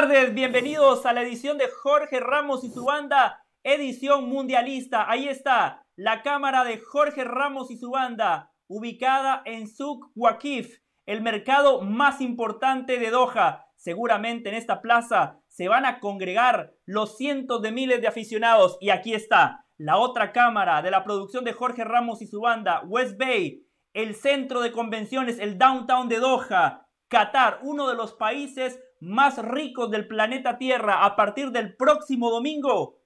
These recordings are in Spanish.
tardes, bienvenidos a la edición de Jorge Ramos y su banda, edición mundialista. Ahí está la cámara de Jorge Ramos y su banda, ubicada en Souk Waqif, el mercado más importante de Doha. Seguramente en esta plaza se van a congregar los cientos de miles de aficionados. Y aquí está la otra cámara de la producción de Jorge Ramos y su banda, West Bay, el centro de convenciones, el downtown de Doha, Qatar, uno de los países más ricos del planeta Tierra a partir del próximo domingo,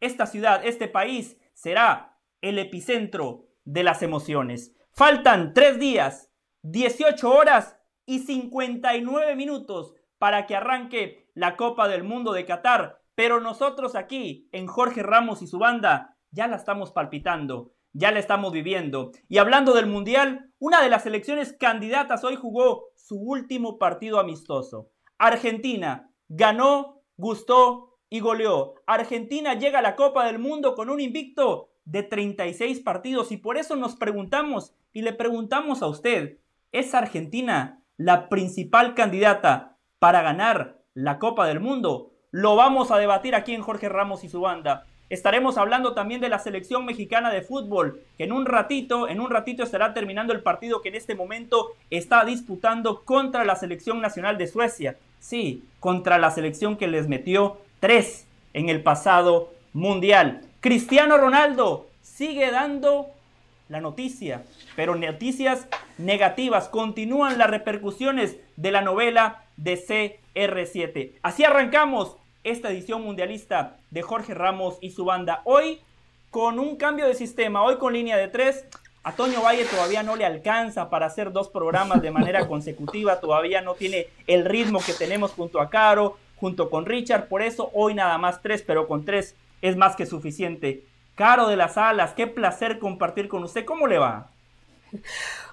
esta ciudad, este país, será el epicentro de las emociones. Faltan tres días, 18 horas y 59 minutos para que arranque la Copa del Mundo de Qatar. Pero nosotros aquí, en Jorge Ramos y su banda, ya la estamos palpitando, ya la estamos viviendo. Y hablando del Mundial, una de las selecciones candidatas hoy jugó su último partido amistoso. Argentina ganó, gustó y goleó. Argentina llega a la Copa del Mundo con un invicto de 36 partidos y por eso nos preguntamos y le preguntamos a usted, ¿es Argentina la principal candidata para ganar la Copa del Mundo? Lo vamos a debatir aquí en Jorge Ramos y su banda. Estaremos hablando también de la selección mexicana de fútbol, que en un ratito, en un ratito estará terminando el partido que en este momento está disputando contra la selección nacional de Suecia. Sí, contra la selección que les metió tres en el pasado mundial. Cristiano Ronaldo sigue dando la noticia, pero noticias negativas. Continúan las repercusiones de la novela de CR7. Así arrancamos esta edición mundialista de Jorge Ramos y su banda. Hoy con un cambio de sistema, hoy con línea de tres. A Toño Valle todavía no le alcanza para hacer dos programas de manera consecutiva, todavía no tiene el ritmo que tenemos junto a Caro, junto con Richard, por eso hoy nada más tres, pero con tres es más que suficiente. Caro de las Alas, qué placer compartir con usted, ¿cómo le va?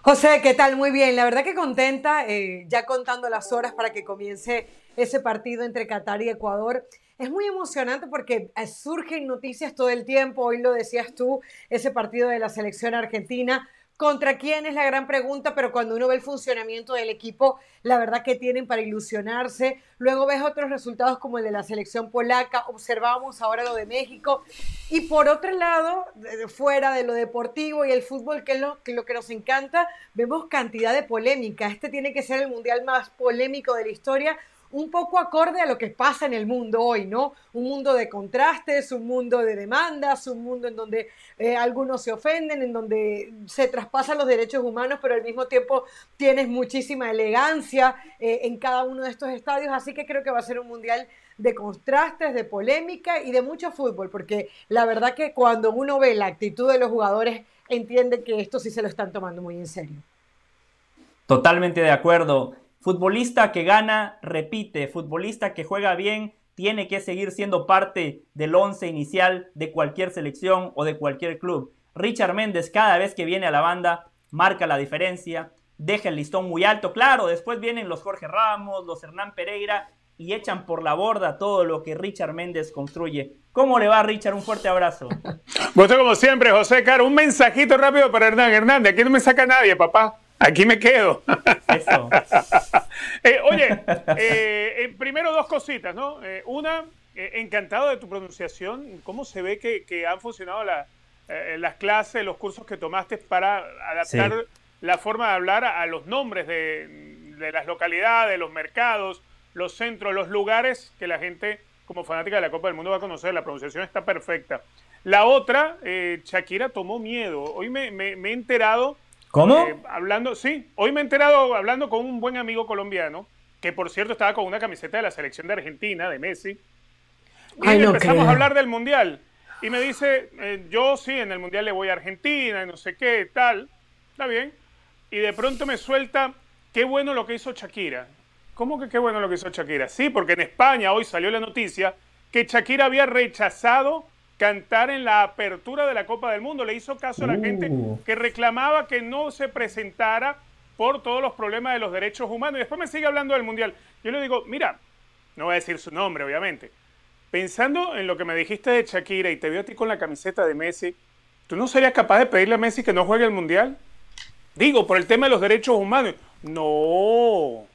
José, ¿qué tal? Muy bien, la verdad que contenta, eh, ya contando las horas para que comience ese partido entre Qatar y Ecuador. Es muy emocionante porque eh, surgen noticias todo el tiempo, hoy lo decías tú, ese partido de la selección argentina. ¿Contra quién es la gran pregunta? Pero cuando uno ve el funcionamiento del equipo, la verdad que tienen para ilusionarse. Luego ves otros resultados como el de la selección polaca, observábamos ahora lo de México. Y por otro lado, fuera de lo deportivo y el fútbol, que es lo que, lo que nos encanta, vemos cantidad de polémica. Este tiene que ser el mundial más polémico de la historia un poco acorde a lo que pasa en el mundo hoy, ¿no? Un mundo de contrastes, un mundo de demandas, un mundo en donde eh, algunos se ofenden, en donde se traspasan los derechos humanos, pero al mismo tiempo tienes muchísima elegancia eh, en cada uno de estos estadios, así que creo que va a ser un mundial de contrastes, de polémica y de mucho fútbol, porque la verdad que cuando uno ve la actitud de los jugadores, entiende que esto sí se lo están tomando muy en serio. Totalmente de acuerdo. Futbolista que gana, repite. Futbolista que juega bien, tiene que seguir siendo parte del once inicial de cualquier selección o de cualquier club. Richard Méndez cada vez que viene a la banda marca la diferencia, deja el listón muy alto. Claro, después vienen los Jorge Ramos, los Hernán Pereira y echan por la borda todo lo que Richard Méndez construye. ¿Cómo le va, Richard? Un fuerte abrazo. Gusto como siempre, José Caro. Un mensajito rápido para Hernán. Hernán, de aquí no me saca nadie, papá. Aquí me quedo. Eso. Eh, oye, eh, eh, primero dos cositas, ¿no? una, encantado de tu pronunciación. ¿Cómo se ve que, han funcionado las clases, los cursos que tomaste para adaptar la forma de hablar a, los nombres de, de, las localidades, los mercados, los centros, los lugares que la gente, como fanática de la Copa del Mundo, va a conocer? La pronunciación está perfecta. La otra, Shakira tomó miedo. Hoy me he enterado ¿Cómo? Eh, hablando, sí, hoy me he enterado hablando con un buen amigo colombiano, que por cierto estaba con una camiseta de la selección de Argentina, de Messi. Y empezamos a hablar del Mundial. Y me dice, eh, yo sí, en el Mundial le voy a Argentina, y no sé qué, tal. Está bien. Y de pronto me suelta, qué bueno lo que hizo Shakira. ¿Cómo que qué bueno lo que hizo Shakira? Sí, porque en España hoy salió la noticia que Shakira había rechazado cantar en la apertura de la Copa del Mundo. Le hizo caso a la gente uh. que reclamaba que no se presentara por todos los problemas de los derechos humanos. Y después me sigue hablando del Mundial. Yo le digo, mira, no voy a decir su nombre, obviamente. Pensando en lo que me dijiste de Shakira y te veo a ti con la camiseta de Messi, ¿tú no serías capaz de pedirle a Messi que no juegue el Mundial? Digo, por el tema de los derechos humanos. No.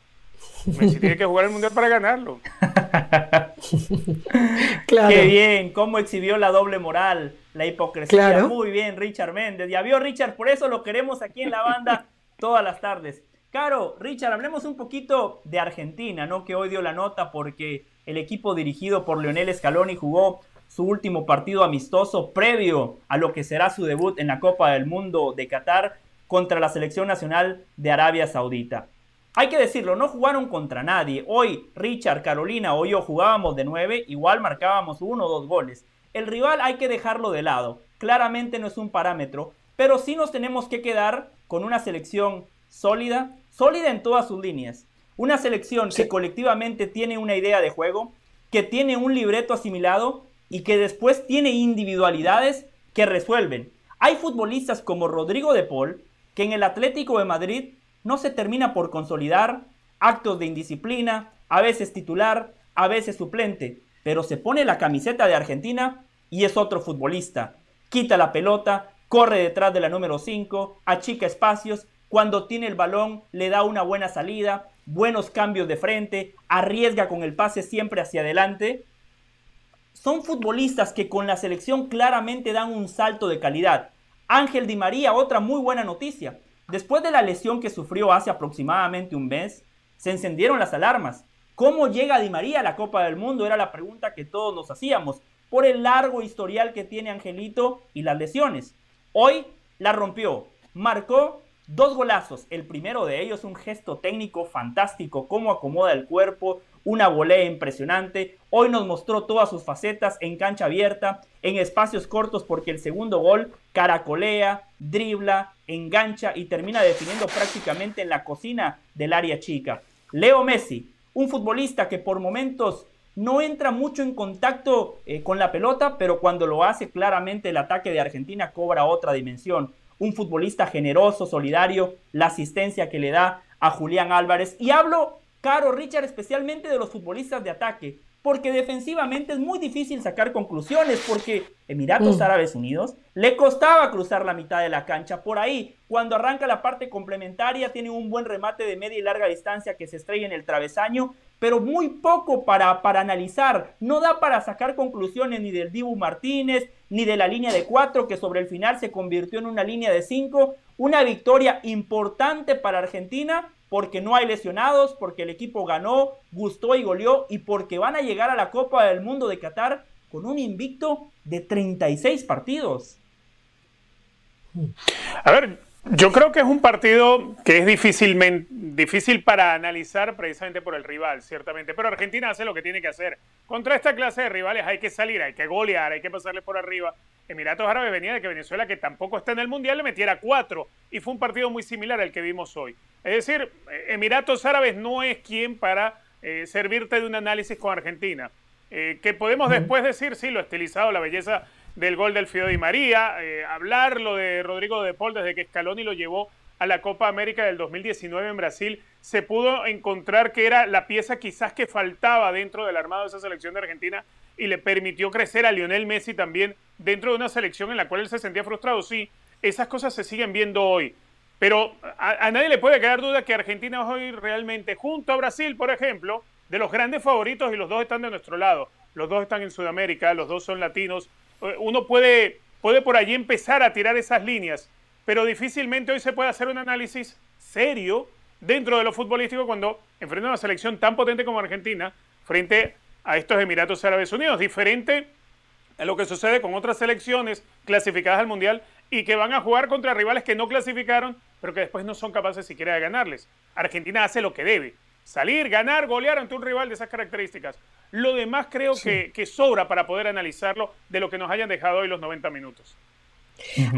Messi tiene que jugar el Mundial para ganarlo. Qué bien, cómo exhibió la doble moral, la hipocresía. Muy bien, Richard Méndez. Ya vio, Richard, por eso lo queremos aquí en la banda todas las tardes. Caro, Richard, hablemos un poquito de Argentina, ¿no? Que hoy dio la nota porque el equipo dirigido por Leonel Scaloni jugó su último partido amistoso previo a lo que será su debut en la Copa del Mundo de Qatar contra la selección nacional de Arabia Saudita. Hay que decirlo, no jugaron contra nadie. Hoy Richard, Carolina o yo jugábamos de nueve, igual marcábamos uno o dos goles. El rival hay que dejarlo de lado. Claramente no es un parámetro, pero sí nos tenemos que quedar con una selección sólida, sólida en todas sus líneas. Una selección que colectivamente tiene una idea de juego, que tiene un libreto asimilado y que después tiene individualidades que resuelven. Hay futbolistas como Rodrigo de Paul, que en el Atlético de Madrid no se termina por consolidar, actos de indisciplina, a veces titular, a veces suplente, pero se pone la camiseta de Argentina y es otro futbolista. Quita la pelota, corre detrás de la número 5, achica espacios, cuando tiene el balón le da una buena salida, buenos cambios de frente, arriesga con el pase siempre hacia adelante. Son futbolistas que con la selección claramente dan un salto de calidad. Ángel Di María, otra muy buena noticia. Después de la lesión que sufrió hace aproximadamente un mes, se encendieron las alarmas. ¿Cómo llega Di María a la Copa del Mundo? Era la pregunta que todos nos hacíamos, por el largo historial que tiene Angelito y las lesiones. Hoy la rompió, marcó dos golazos. El primero de ellos, un gesto técnico fantástico, cómo acomoda el cuerpo, una volea impresionante. Hoy nos mostró todas sus facetas en cancha abierta, en espacios cortos, porque el segundo gol caracolea, dribla, engancha y termina definiendo prácticamente en la cocina del área chica. Leo Messi, un futbolista que por momentos no entra mucho en contacto eh, con la pelota, pero cuando lo hace claramente el ataque de Argentina cobra otra dimensión. Un futbolista generoso, solidario, la asistencia que le da a Julián Álvarez. Y hablo Caro Richard, especialmente de los futbolistas de ataque, porque defensivamente es muy difícil sacar conclusiones, porque Emiratos mm. Árabes Unidos le costaba cruzar la mitad de la cancha. Por ahí, cuando arranca la parte complementaria, tiene un buen remate de media y larga distancia que se estrella en el travesaño, pero muy poco para, para analizar. No da para sacar conclusiones ni del Dibu Martínez, ni de la línea de cuatro, que sobre el final se convirtió en una línea de cinco. Una victoria importante para Argentina, porque no hay lesionados, porque el equipo ganó, gustó y goleó y porque van a llegar a la Copa del Mundo de Qatar con un invicto de 36 partidos. A ver, yo creo que es un partido que es difícilmente, difícil para analizar precisamente por el rival, ciertamente. Pero Argentina hace lo que tiene que hacer. Contra esta clase de rivales hay que salir, hay que golear, hay que pasarle por arriba. Emiratos Árabes venía de que Venezuela, que tampoco está en el Mundial, le metiera cuatro. Y fue un partido muy similar al que vimos hoy. Es decir, Emiratos Árabes no es quien para eh, servirte de un análisis con Argentina. Eh, que podemos después decir, sí, lo estilizado, la belleza del gol del Fio Di María, eh, hablar lo de Rodrigo de Paul desde que Scaloni lo llevó a la Copa América del 2019 en Brasil, se pudo encontrar que era la pieza quizás que faltaba dentro del armado de esa selección de Argentina y le permitió crecer a Lionel Messi también dentro de una selección en la cual él se sentía frustrado. Sí, esas cosas se siguen viendo hoy. Pero a, a nadie le puede quedar duda que Argentina hoy realmente, junto a Brasil, por ejemplo, de los grandes favoritos y los dos están de nuestro lado. Los dos están en Sudamérica, los dos son latinos, uno puede, puede por allí empezar a tirar esas líneas, pero difícilmente hoy se puede hacer un análisis serio dentro de lo futbolístico cuando enfrenta una selección tan potente como Argentina frente a estos Emiratos Árabes Unidos, diferente a lo que sucede con otras selecciones clasificadas al Mundial y que van a jugar contra rivales que no clasificaron, pero que después no son capaces siquiera de ganarles. Argentina hace lo que debe, salir, ganar, golear ante un rival de esas características. Lo demás creo que, sobra para poder analizarlo de lo que nos hayan dejado hoy los 90 minutos.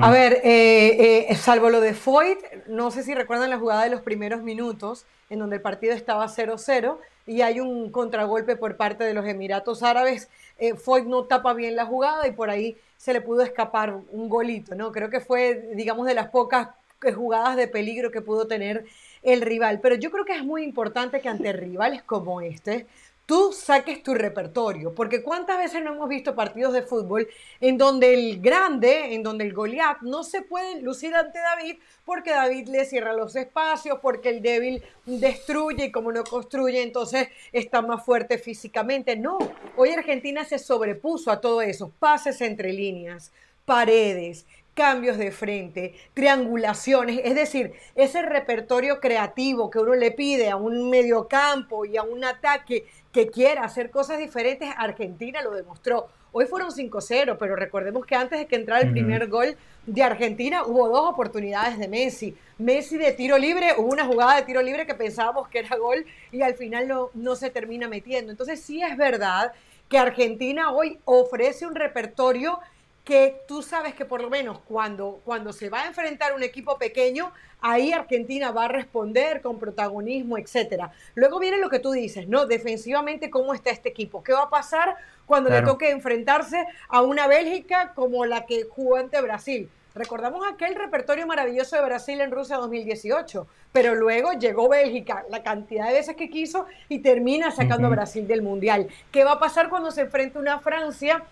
A ver, eh, eh, salvo lo de Foyt, no sé si recuerdan la jugada de los primeros minutos, en donde el partido estaba 0-0 y hay un contragolpe por parte de los Emiratos Árabes. Eh, Foyt no tapa bien la jugada y por ahí se le pudo escapar un golito, ¿no? Creo que fue, digamos, de las pocas jugadas de peligro que pudo tener el rival. Pero yo creo que es muy importante que ante rivales como este, tú saques tu repertorio, porque cuántas veces no hemos visto partidos de fútbol en donde el grande, en donde el Goliat no se puede lucir ante David porque David le cierra los espacios, porque el débil destruye y como no construye, entonces está más fuerte físicamente. No, hoy Argentina se sobrepuso a todo eso, pases entre líneas, paredes, cambios de frente, triangulaciones, es decir, ese repertorio creativo que uno le pide a un mediocampo y a un ataque que quiera hacer cosas diferentes, Argentina lo demostró. Hoy fueron 5-0, pero recordemos que antes de que entrara el primer gol de Argentina hubo dos oportunidades de Messi. Messi de tiro libre, hubo una jugada de tiro libre que pensábamos que era gol y al final no, no se termina metiendo. Entonces sí es verdad que Argentina hoy ofrece un repertorio que tú sabes que por lo menos cuando, cuando se va a enfrentar un equipo pequeño, ahí Argentina va a responder con protagonismo, etcétera. Luego viene lo que tú dices, ¿no? Defensivamente, ¿cómo está este equipo? ¿Qué va a pasar cuando le toque enfrentarse a una Bélgica como la que jugó ante Brasil? Recordamos aquel repertorio maravilloso de Brasil en Rusia 2018, pero luego llegó Bélgica la cantidad de veces que quiso y termina sacando a Brasil del Mundial. ¿Qué va a pasar cuando se enfrente una Francia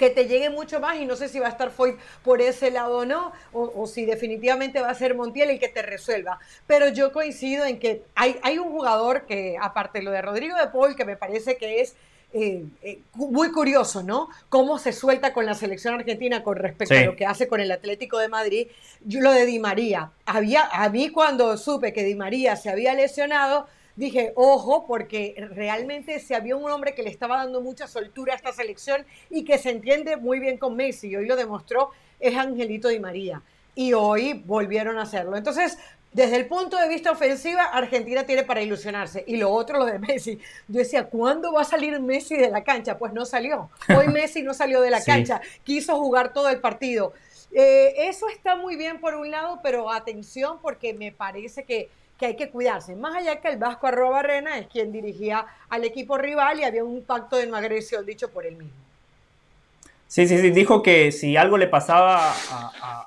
que te llegue mucho más y no sé si va a estar Foyt por ese lado o no, o, si definitivamente va a ser Montiel el que te resuelva. Pero yo coincido en que hay, hay un jugador que, aparte de lo de Rodrigo de Paul, que me parece que es eh, eh, muy curioso, ¿no? Cómo se suelta con la selección argentina con respecto a lo que hace con el Atlético de Madrid. Yo, lo de Di María. Había, a mí cuando supe que Di María se había lesionado, dije, ojo, porque realmente si había un hombre que le estaba dando mucha soltura a esta selección y que se entiende muy bien con Messi, y hoy lo demostró, es Angelito Di María. Y hoy volvieron a hacerlo. Entonces, desde el punto de vista ofensiva, Argentina tiene para ilusionarse. Y lo otro, lo de Messi. Yo decía, ¿cuándo va a salir Messi de la cancha? Pues no salió. Hoy Messi no salió de la cancha. Quiso jugar todo el partido. Eh, eso está muy bien por un lado, pero atención porque me parece que que hay que cuidarse. Más allá que el Vasco Arroba Arena es quien dirigía al equipo rival y había un pacto de no agresión dicho por él mismo. Sí, sí, sí, dijo que si algo le pasaba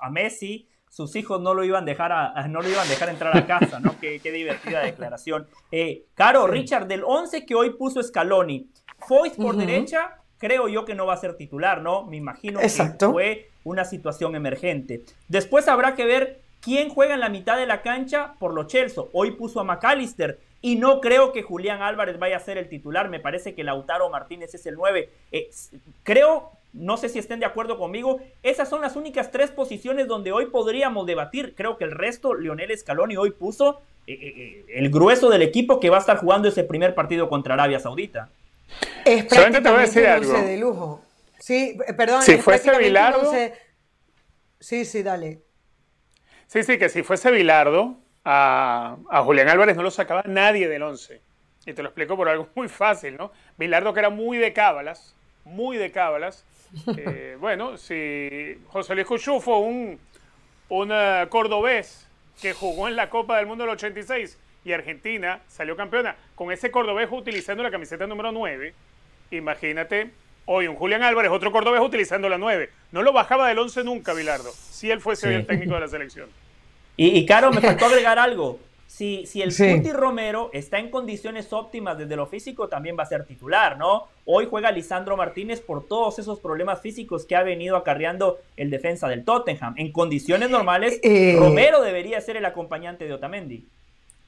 a, Messi, sus hijos no lo iban a dejar a, no lo iban a dejar entrar a casa, ¿no? Qué, divertida declaración. Eh, Caro, Richard, del 11 que hoy puso Scaloni, Foyt por derecha, creo yo que no va a ser titular, ¿no? Me imagino que fue una situación emergente. Después habrá que ver ¿Quién juega en la mitad de la cancha por los Chelsea? Hoy puso a McAllister y no creo que Julián Álvarez vaya a ser el titular. Me parece que Lautaro Martínez es el 9. Eh, creo, no sé si estén de acuerdo conmigo, esas son las únicas tres posiciones donde hoy podríamos debatir. Creo que el resto, Lionel Scaloni hoy puso eh, eh, el grueso del equipo que va a estar jugando ese primer partido contra Arabia Saudita. Es Solamente te voy a decir algo. de lujo. Sí, perdón. Si fuese Bilardo. Sí, sí, dale. Sí, sí, que si fuese Bilardo, a, Julián Álvarez no lo sacaba nadie del 11. Y te lo explico por algo muy fácil, ¿no? Bilardo que era muy de cábalas, muy de cábalas. Eh, bueno, si José Luis Cuchufo, un, un eh, cordobés que jugó en la Copa del Mundo del 86 y Argentina salió campeona, con ese cordobés utilizando la camiseta número 9, imagínate hoy un Julián Álvarez, otro cordobés utilizando la 9. No lo bajaba del 11 nunca, Bilardo, si él fuese el técnico de la selección. Y, Caro, me faltó agregar algo. Si, si el sí. Romero está en condiciones óptimas desde lo físico, también va a ser titular, ¿no? Hoy juega Lisandro Martínez por todos esos problemas físicos que ha venido acarreando el defensa del Tottenham. En condiciones normales, eh, Romero debería ser el acompañante de Otamendi.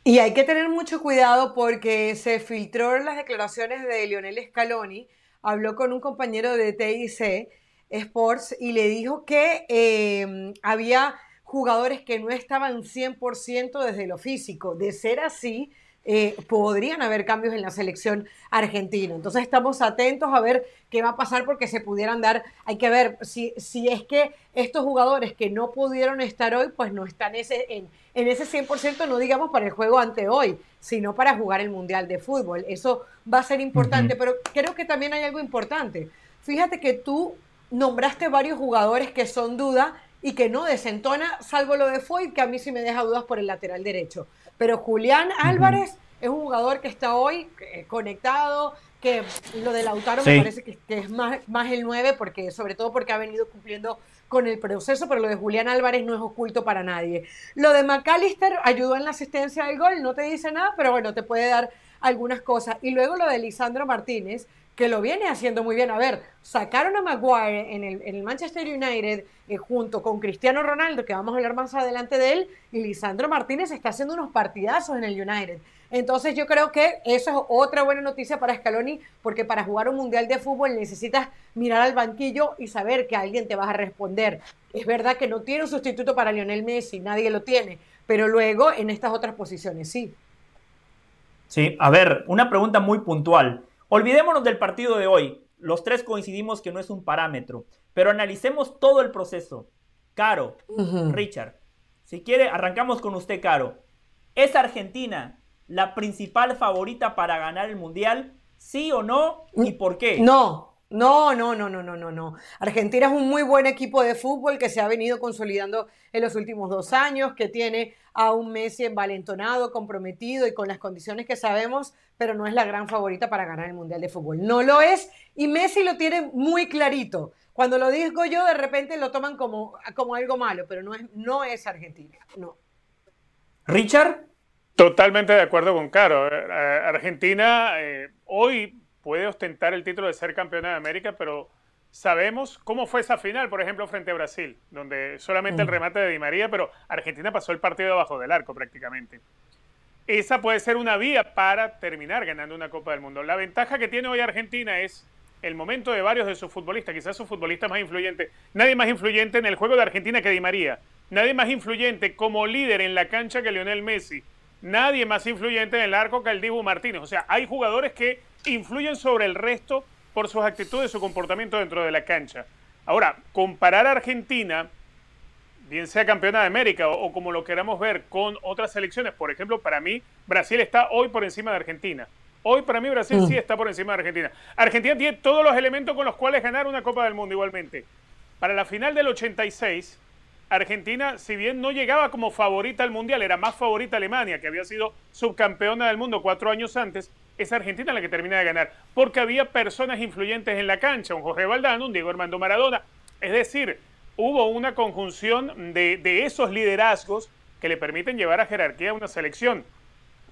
Y hay que tener mucho cuidado porque se filtró las declaraciones de Lionel Scaloni, habló con un compañero de TIC Sports y le dijo que eh, había jugadores que no estaban 100% desde lo físico. De ser así, eh, podrían haber cambios en la selección argentina. Entonces estamos atentos a ver qué va a pasar porque se pudieran dar, hay que ver si, si es que estos jugadores que no pudieron estar hoy, pues no están ese, en, en ese 100%, no digamos para el juego ante hoy, sino para jugar el Mundial de Fútbol. Eso va a ser importante, pero creo que también hay algo importante. Fíjate que tú nombraste varios jugadores que son duda y que no desentona, salvo lo de Foy, que a mí sí me deja dudas por el lateral derecho. Pero Julián Álvarez es un jugador que está hoy eh, conectado, que lo de Lautaro me parece que, es más, más el 9, porque, sobre todo porque ha venido cumpliendo con el proceso, pero lo de Julián Álvarez no es oculto para nadie. Lo de McAllister ayudó en la asistencia del gol, no te dice nada, pero bueno, te puede dar algunas cosas. Y luego lo de Lisandro Martínez, que lo viene haciendo muy bien. A ver, sacaron a Maguire en el, Manchester United eh, junto con Cristiano Ronaldo, que vamos a hablar más adelante de él, y Lisandro Martínez está haciendo unos partidazos en el United. Entonces yo creo que eso es otra buena noticia para Scaloni, porque para jugar un mundial de fútbol necesitas mirar al banquillo y saber que alguien te va a responder. Es verdad que no tiene un sustituto para Lionel Messi, nadie lo tiene, pero luego en estas otras posiciones sí. Sí, a ver, una pregunta muy puntual. Olvidémonos del partido de hoy. Los tres coincidimos que no es un parámetro, pero analicemos todo el proceso. Caro, Richard, si quiere, arrancamos con usted, Caro. ¿Es Argentina la principal favorita para ganar el Mundial? ¿Sí o no? ¿Y por qué? No, no, no, no, no, no, no, no. Argentina es un muy buen equipo de fútbol que se ha venido consolidando en los últimos dos años, que tiene a un Messi envalentonado, comprometido y con las condiciones que sabemos, pero no es la gran favorita para ganar el Mundial de Fútbol. No lo es y Messi lo tiene muy clarito. Cuando lo digo yo, de repente lo toman como, como algo malo, pero no es, no es Argentina, no. Richard. Totalmente de acuerdo con Caro. Eh, Argentina eh, hoy puede ostentar el título de ser campeona de América, pero sabemos cómo fue esa final, por ejemplo, frente a Brasil, donde solamente el mm. remate de Di María, pero Argentina pasó el partido debajo del arco prácticamente. Esa puede ser una vía para terminar ganando una Copa del Mundo. La ventaja que tiene hoy Argentina es el momento de varios de sus futbolistas, quizás su futbolista más influyente. Nadie más influyente en el juego de Argentina que Di María. Nadie más influyente como líder en la cancha que Lionel Messi. Nadie más influyente en el arco que el Dibu Martínez. O sea, hay jugadores que influyen sobre el resto por sus actitudes, su comportamiento dentro de la cancha. Ahora, comparar a Argentina, bien sea campeona de América o, como lo queramos ver con otras selecciones, por ejemplo, para mí Brasil está hoy por encima de Argentina. Hoy para mí Brasil sí mm. está por encima de Argentina. Argentina tiene todos los elementos con los cuales ganar una Copa del Mundo igualmente. Para la final del 86, Argentina, si bien no llegaba como favorita al Mundial, era más favorita Alemania, que había sido subcampeona del mundo cuatro años antes, es Argentina la que termina de ganar, porque había personas influyentes en la cancha, un Jorge Valdano, un Diego Armando Maradona, es decir, hubo una conjunción de, esos liderazgos que le permiten llevar a jerarquía a una selección.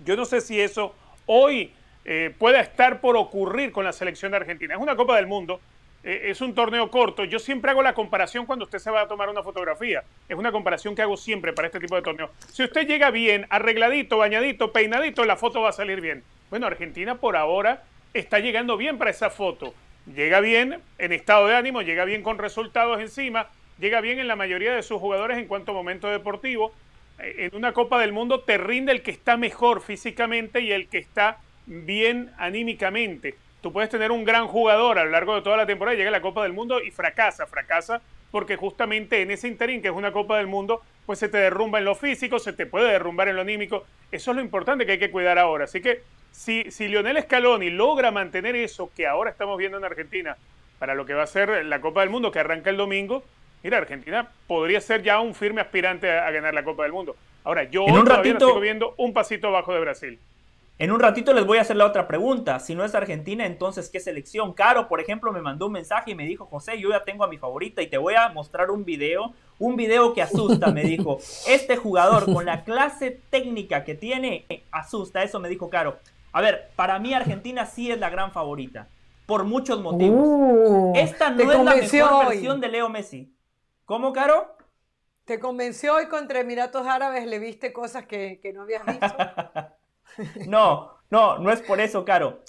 Yo no sé si eso hoy eh, pueda estar por ocurrir con la selección de Argentina. Es una Copa del Mundo, eh, es un torneo corto. Yo siempre hago la comparación cuando usted se va a tomar una fotografía. Es una comparación que hago siempre para este tipo de torneo. Si usted llega bien, arregladito, bañadito, peinadito, la foto va a salir bien. Bueno, Argentina por ahora está llegando bien para esa foto. Llega bien en estado de ánimo, llega bien con resultados encima, llega bien en la mayoría de sus jugadores en cuanto a momento deportivo. Eh, en una Copa del Mundo te rinde el que está mejor físicamente y el que está bien anímicamente. Tú puedes tener un gran jugador a lo largo de toda la temporada, llega a la Copa del Mundo y fracasa, fracasa porque justamente en ese interín, que es una Copa del Mundo, pues se te derrumba en lo físico, se te puede derrumbar en lo anímico. Eso es lo importante que hay que cuidar ahora. Así que si, si Lionel Scaloni logra mantener eso que ahora estamos viendo en Argentina para lo que va a ser la Copa del Mundo que arranca el domingo, mira, Argentina podría ser ya un firme aspirante a, ganar la Copa del Mundo. Ahora, yo en un ratito, sigo viendo un pasito abajo de Brasil. En un ratito les voy a hacer la otra pregunta. Si no es Argentina, entonces ¿qué selección? Caro, por ejemplo, me mandó un mensaje y me dijo, José, yo ya tengo a mi favorita y te voy a mostrar un video, un video que asusta, me dijo. Este jugador con la clase técnica que tiene, asusta, eso me dijo Caro. A ver, para mí Argentina sí es la gran favorita, por muchos motivos. Uh, Esta no es la mejor versión de Leo Messi. ¿Cómo, Caro? ¿Te convenció hoy contra Emiratos Árabes? ¿Le viste cosas que, que no habías visto? no, no, no es por eso, Caro.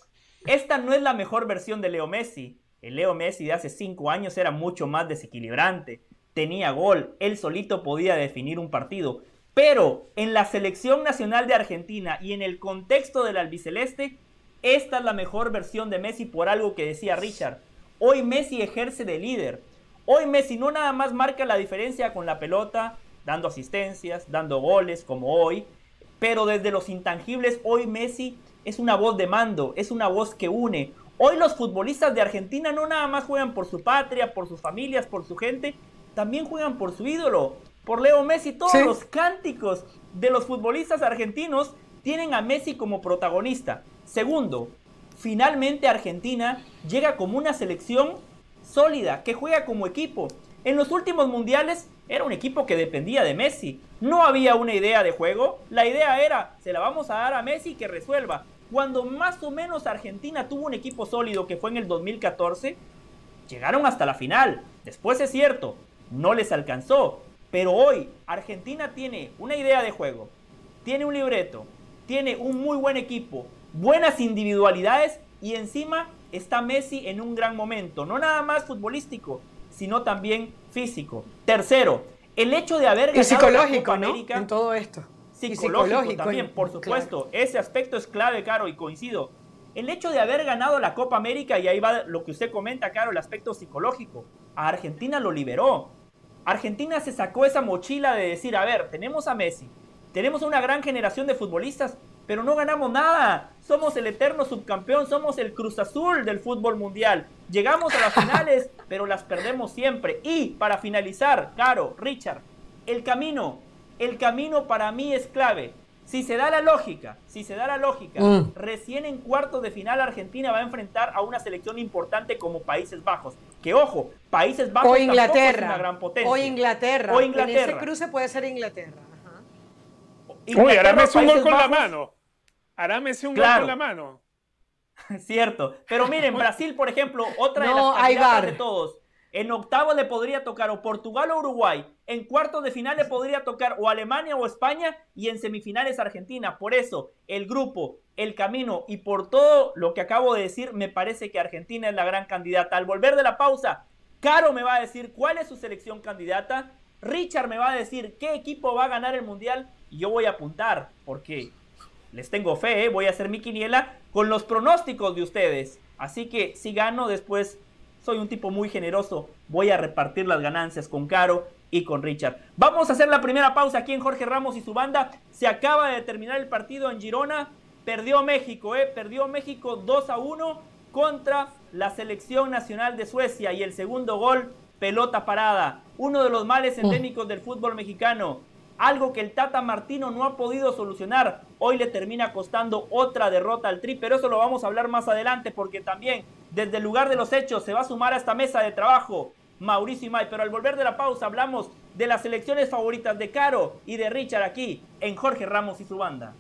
Esta no es la mejor versión de Leo Messi. El Leo Messi de hace cinco años era mucho más desequilibrante. Tenía gol, él solito podía definir un partido. Pero en la selección nacional de Argentina y en el contexto del albiceleste, esta es la mejor versión de Messi por algo que decía Richard. Hoy Messi ejerce de líder. Hoy Messi no nada más marca la diferencia con la pelota, dando asistencias, dando goles como hoy, pero desde los intangibles hoy Messi es una voz de mando, es una voz que une. Hoy los futbolistas de Argentina no nada más juegan por su patria, por sus familias, por su gente, también juegan por su ídolo por Leo Messi. Todos los cánticos de los futbolistas argentinos tienen a Messi como protagonista. Segundo, finalmente Argentina llega como una selección sólida, que juega como equipo. En los últimos mundiales era un equipo que dependía de Messi. No había una idea de juego. La idea era, se la vamos a dar a Messi que resuelva. cuando más o menos Argentina tuvo un equipo sólido que fue en el 2014, llegaron hasta la final. Después es cierto, no les alcanzó. Pero hoy Argentina tiene una idea de juego, tiene un libreto, tiene un muy buen equipo, buenas individualidades y encima está Messi en un gran momento, no nada más futbolístico, sino también físico. Tercero, el hecho de haber ganado y psicológico, América, en todo esto. Psicológico, también, por supuesto. Ese aspecto es clave, Caro, y coincido. El hecho de haber ganado la Copa América, y ahí va lo que usted comenta, Caro, el aspecto psicológico. A Argentina lo liberó. Argentina se sacó esa mochila de decir, a ver, tenemos a Messi, tenemos una gran generación de futbolistas, pero no ganamos nada. Somos el eterno subcampeón, somos el Cruz Azul del fútbol mundial. Llegamos a las finales, pero las perdemos siempre. Y para finalizar, Caro, Richard, el camino, el camino para mí es clave. Si se da la lógica, si se da la lógica, mm. recién en cuartos de final Argentina va a enfrentar a una selección importante como Países Bajos. Que ojo, Países Bajos o Inglaterra, es una gran potencia. O Inglaterra. O Inglaterra. En ese cruce puede ser Inglaterra. Uy, ahora me un gol con la mano. Ahora me un gol con la mano. Cierto. Pero miren, Brasil, por ejemplo, otra de las candidatas de todos. En octavo le podría tocar o Portugal o Uruguay. En cuartos de final le podría tocar o Alemania o España. Y en semifinales Argentina. Por eso, el grupo, el camino y por todo lo que acabo de decir, me parece que Argentina es la gran candidata. Al volver de la pausa, Caro me va a decir cuál es su selección candidata. Richard me va a decir qué equipo va a ganar el Mundial. Y yo voy a apuntar, porque les tengo fe, ¿eh? voy a hacer mi quiniela con los pronósticos de ustedes. Así que si gano después soy un tipo muy generoso. Voy a repartir las ganancias con Caro y con Richard. Vamos a hacer la primera pausa aquí en Jorge Ramos y su banda. Se acaba de terminar el partido en Girona. Perdió México, ¿eh? Perdió México 2 a 1 contra la selección nacional de Suecia. Y el segundo gol, pelota parada. Uno de los males endémicos del fútbol mexicano. Algo que el Tata Martino no ha podido solucionar. Hoy le termina costando otra derrota al Tri, pero eso lo vamos a hablar más adelante porque también desde el lugar de los hechos se va a sumar a esta mesa de trabajo Mauricio May. Pero al volver de la pausa hablamos de las selecciones favoritas de Caro y de Richard aquí en Jorge Ramos y su banda.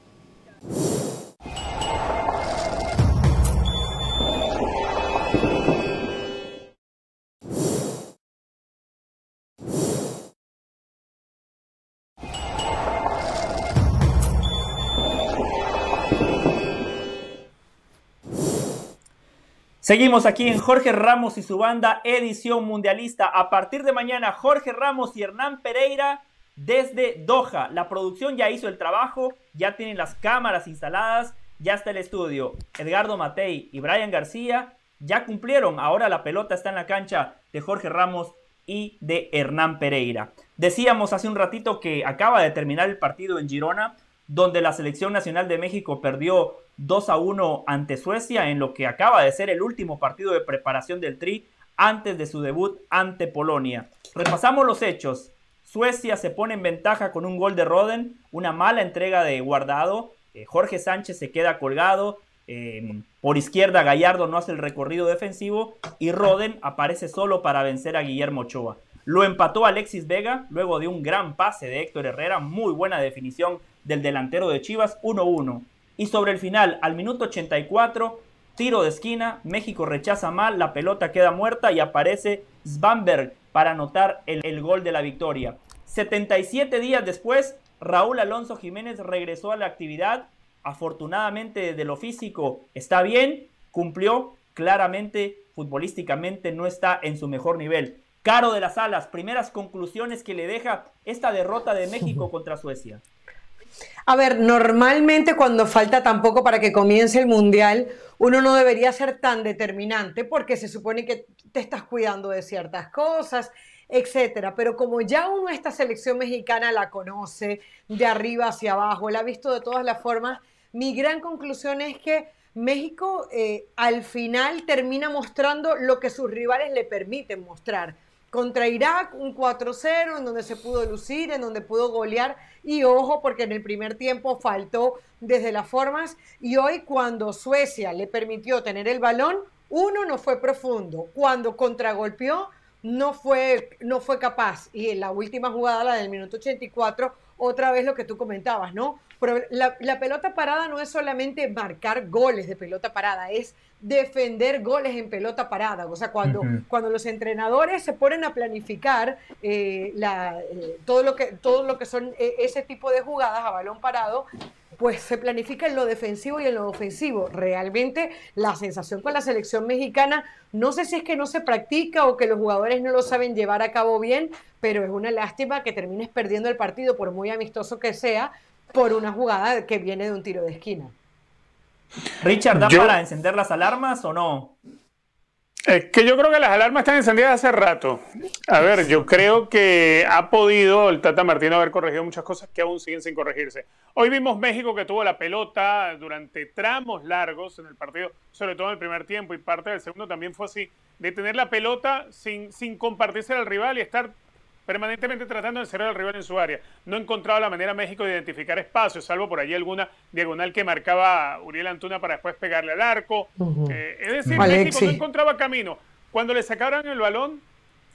Seguimos aquí en Jorge Ramos y su banda edición mundialista. A partir de mañana, Jorge Ramos y Hernán Pereira desde Doha. La producción ya hizo el trabajo, ya tienen las cámaras instaladas, ya está el estudio. Edgardo Matei y Brian García ya cumplieron. Ahora la pelota está en la cancha de Jorge Ramos y de Hernán Pereira. Decíamos hace un ratito que acaba de terminar el partido en Girona, donde la selección nacional de México perdió 2 a 1 ante Suecia en lo que acaba de ser el último partido de preparación del Tri antes de su debut ante Polonia. Repasamos los hechos. Suecia se pone en ventaja con un gol de Roden, una mala entrega de Guardado, eh, Jorge Sánchez se queda colgado, em, por izquierda Gallardo no hace el recorrido defensivo y Roden aparece solo para vencer a Guillermo Ochoa. Lo empató Alexis Vega luego de un gran pase de Héctor Herrera, muy buena definición del delantero de Chivas, 1-1. Y sobre el final, al minuto 84, tiro de esquina, México rechaza mal, la pelota queda muerta y aparece Svanberg para anotar el, gol de la victoria. 77 días después, Raúl Alonso Jiménez regresó a la actividad. Afortunadamente de lo físico está bien, cumplió, claramente futbolísticamente no está en su mejor nivel. Caro de las Alas, primeras conclusiones que le deja esta derrota de México contra Suecia. A ver, normalmente cuando falta tampoco para que comience el mundial, uno no debería ser tan determinante porque se supone que te estás cuidando de ciertas cosas, etcétera. Pero como ya uno esta selección mexicana la conoce de arriba hacia abajo, la ha visto de todas las formas, mi gran conclusión es que México eh, al final termina mostrando lo que sus rivales le permiten mostrar contra Irak, un 4-0 en donde se pudo lucir, en donde pudo golear. Y ojo, porque en el primer tiempo faltó desde las formas. Y hoy cuando Suecia le permitió tener el balón, uno no fue profundo. Cuando contragolpeó, no fue, no fue capaz. Y en la última jugada, la del minuto 84, otra vez lo que tú comentabas, ¿no? Pero la, pelota parada no es solamente marcar goles de pelota parada, es defender goles en pelota parada. O sea, cuando, cuando los entrenadores se ponen a planificar eh, la, eh, todo, lo que, todo lo que son eh, ese tipo de jugadas a balón parado, pues se planifica en lo defensivo y en lo ofensivo. Realmente la sensación con la selección mexicana, no sé si es que no se practica o que los jugadores no lo saben llevar a cabo bien, pero es una lástima que termines perdiendo el partido, por muy amistoso que sea, por una jugada que viene de un tiro de esquina. Richard, ¿da para encender las alarmas o no? Es que yo creo que las alarmas están encendidas hace rato. A ver, yo creo que ha podido el Tata Martino haber corregido muchas cosas que aún siguen sin corregirse. Hoy vimos México que tuvo la pelota durante tramos largos en el partido, sobre todo en el primer tiempo y parte del segundo también fue así, de tener la pelota sin, sin compartirse al rival y estar permanentemente tratando de cerrar al rival en su área. No ha encontrado la manera México de identificar espacios, salvo por allí alguna diagonal que marcaba Uriel Antuna para después pegarle al arco. Eh, es decir, México no encontraba camino. Cuando le sacaron el balón,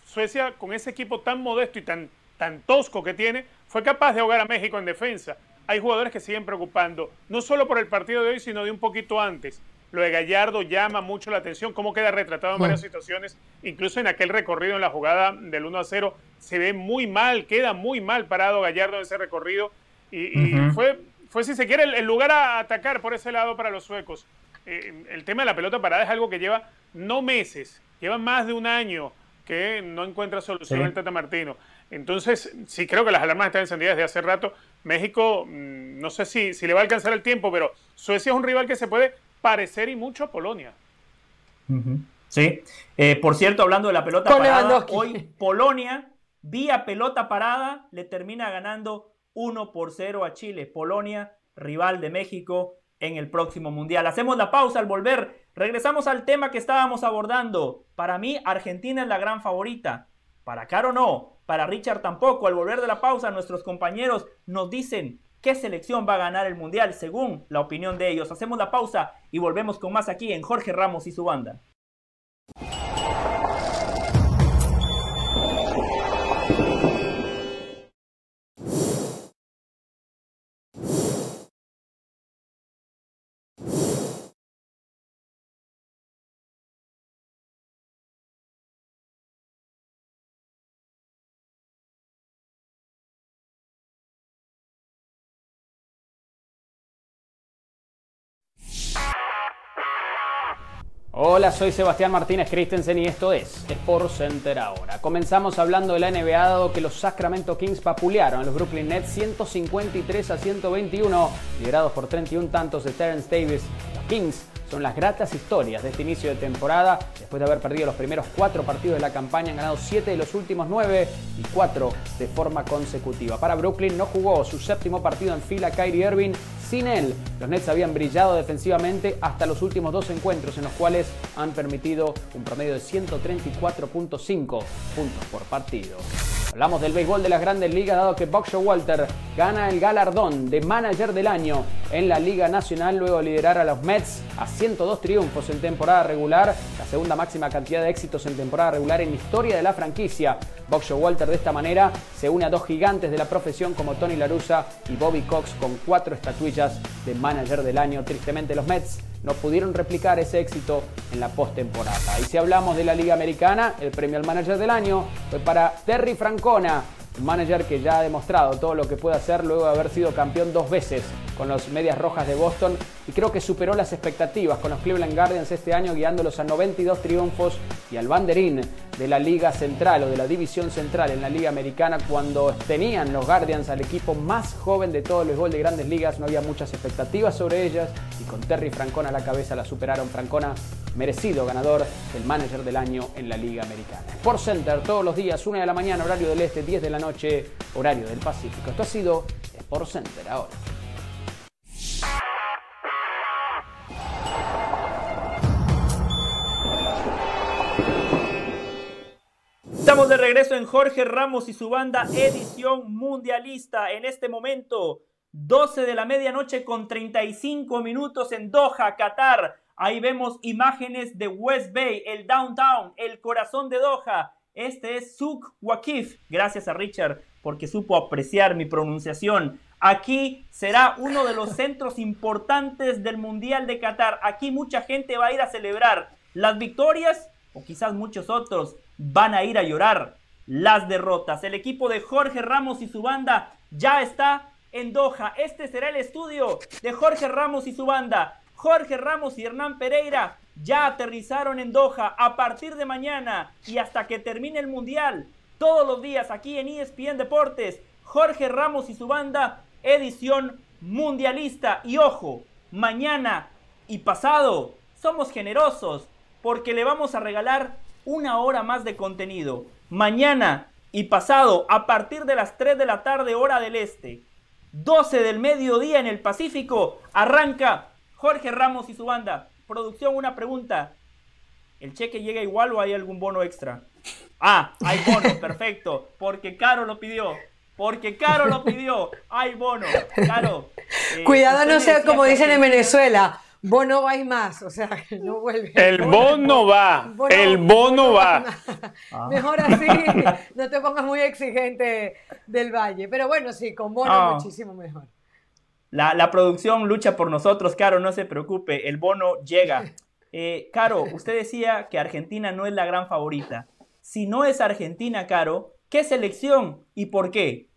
Suecia, con ese equipo tan modesto y tan, tan tosco que tiene, fue capaz de ahogar a México en defensa. Hay jugadores que siguen preocupando, no solo por el partido de hoy, sino de un poquito antes. Lo de Gallardo llama mucho la atención, cómo queda retratado en varias situaciones, incluso en aquel recorrido en la jugada del 1 a 0, se ve muy mal, queda muy mal parado Gallardo en ese recorrido y, fue, fue, si se quiere, el, lugar a atacar por ese lado para los suecos. Eh, el tema de la pelota parada es algo que lleva no meses, lleva más de un año que no encuentra solución el Tata Martino. Entonces, sí creo que las alarmas están encendidas desde hace rato. México, mm, no sé si, si le va a alcanzar el tiempo, pero Suecia es un rival que se puede parecer y mucho a Polonia. Sí. Eh, por cierto, hablando de la pelota parada, hoy Polonia, vía pelota parada, le termina ganando 1 por 0 a Chile. Polonia, rival de México en el próximo Mundial. Hacemos la pausa al volver. Regresamos al tema que estábamos abordando. Para mí, Argentina es la gran favorita. Para Caro no, para Richard tampoco. Al volver de la pausa, nuestros compañeros nos dicen qué selección va a ganar el Mundial según la opinión de ellos. Hacemos la pausa y volvemos con más aquí en Jorge Ramos y su banda. Hola, soy Sebastián Martínez Christensen y esto es Sport Center ahora. Comenzamos hablando de la dado que los Sacramento Kings papulearon a los Brooklyn Nets 153 a 121, liderados por 31 tantos de Terence Davis. Los Kings son las gratas historias de este inicio de temporada. Después de haber perdido los primeros cuatro partidos de la campaña, han ganado siete de los últimos nueve y cuatro de forma consecutiva. Para Brooklyn no jugó su séptimo partido en fila Kyrie Irving. Sin él, los Nets habían brillado defensivamente hasta los últimos dos encuentros en los cuales han permitido un promedio de 134.5 puntos por partido. Hablamos del béisbol de las grandes ligas, dado que Buck Walter gana el galardón de manager del año en la Liga Nacional, luego de liderar a los Mets a 102 triunfos en temporada regular, la segunda máxima cantidad de éxitos en temporada regular en la historia de la franquicia. Buck Walter de esta manera se une a dos gigantes de la profesión como Tony Larusa y Bobby Cox con cuatro estatuillas de manager del año. Tristemente los Mets no pudieron replicar ese éxito en la postemporada. Y si hablamos de la Liga Americana, el premio al manager del año fue para Terry Francona, un manager que ya ha demostrado todo lo que puede hacer luego de haber sido campeón dos veces con los Medias Rojas de Boston y creo que superó las expectativas con los Cleveland Guardians este año guiándolos a 92 triunfos y al banderín de la Liga Central o de la División Central en la Liga Americana cuando tenían los Guardians al equipo más joven de todo el béisbol de grandes ligas, no había muchas expectativas sobre ellas y con Terry Francona a la cabeza la superaron. Francona merecido ganador del manager del año en la Liga Americana. Sport Center todos los días, 1 de la mañana, horario del este, 10 de la noche, horario del Pacífico. Esto ha sido Sport Center ahora. Estamos de regreso en Jorge Ramos y su banda edición mundialista. En este momento, 12 de la medianoche con 35 minutos en Doha, Qatar. Ahí vemos imágenes de West Bay, el downtown, el corazón de Doha Este es Suk Wakif. Gracias a Richard porque supo apreciar mi pronunciación. Aquí será uno de los centros importantes del Mundial de Qatar. Aquí mucha gente va a ir a celebrar las victorias o quizás muchos otros van a ir a llorar las derrotas. El equipo de Jorge Ramos y su banda ya está en Doha. Este será el estudio de Jorge Ramos y su banda. Jorge Ramos y Hernán Pereira ya aterrizaron en Doha a partir de mañana y hasta que termine el Mundial. Todos los días aquí en ESPN Deportes, Jorge Ramos y su banda, edición mundialista. Y ojo, mañana y pasado somos generosos porque le vamos a regalar una hora más de contenido. Mañana y pasado, a partir de las 3 de la tarde hora del este, 12 del mediodía en el Pacífico, arranca Jorge Ramos y su banda. Producción, una pregunta. ¿El cheque llega igual o hay algún bono extra? Ah, hay bono, perfecto. Porque Caro lo pidió. Porque Caro lo pidió. Hay bono. Caro. Eh, Cuidado, no sea como dicen en Venezuela bono va y más, o sea, no vuelve. El bono va, el bono, va. Ah. Mejor así, no te pongas muy exigente del Valle, pero bueno, sí, con bono ah. muchísimo mejor. La, producción lucha por nosotros, Caro, no se preocupe, el bono llega. Eh, Caro, usted decía que Argentina no es la gran favorita. Si no es Argentina, Caro, ¿qué selección y por qué?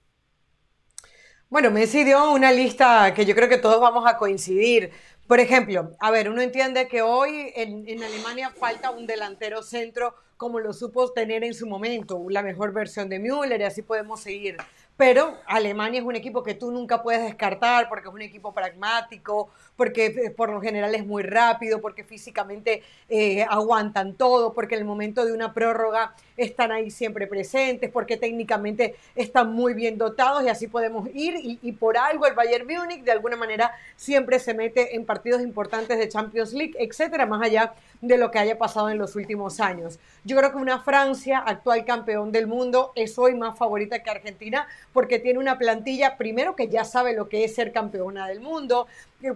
Bueno, Messi dio una lista que yo creo que todos vamos a coincidir. Por ejemplo, a ver, uno entiende que hoy en, en, Alemania falta un delantero centro como lo supo tener en su momento, la mejor versión de Müller y así podemos seguir pero Alemania es un equipo que tú nunca puedes descartar porque es un equipo pragmático, porque eh, por lo general es muy rápido, porque físicamente eh, aguantan todo, porque en el momento de una prórroga están ahí siempre presentes, porque técnicamente están muy bien dotados y así podemos ir. Y, y por algo el Bayern Múnich de alguna manera siempre se mete en partidos importantes de Champions League, etcétera, más allá de lo que haya pasado en los últimos años. Yo creo que una Francia, actual campeón del mundo, es hoy más favorita que Argentina porque tiene una plantilla, primero que ya sabe lo que es ser campeona del mundo,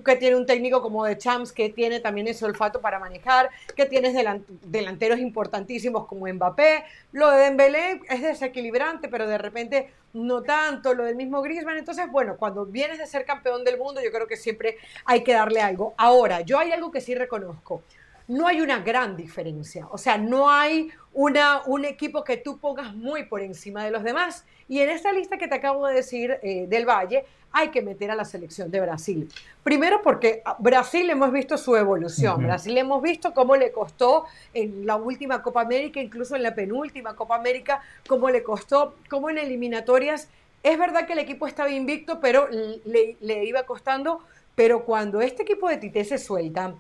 que tiene un técnico como de Champs que tiene también ese olfato para manejar, que tienes delanteros importantísimos como Mbappé, lo de Dembélé es desequilibrante, pero de repente no tanto, lo del mismo Griezmann, entonces bueno, cuando vienes de ser campeón del mundo, yo creo que siempre hay que darle algo. Ahora, yo hay algo que sí reconozco no hay una gran diferencia. O sea, no hay una, un equipo que tú pongas muy por encima de los demás. Y en esta lista que te acabo de decir eh, del Valle, hay que meter a la selección de Brasil. Primero porque Brasil hemos visto su evolución. Brasil hemos visto cómo le costó en la última Copa América, incluso en la penúltima Copa América, cómo le costó, cómo en eliminatorias. Es verdad que el equipo estaba invicto, pero le, le iba costando. Pero cuando este equipo de Tite se suelta,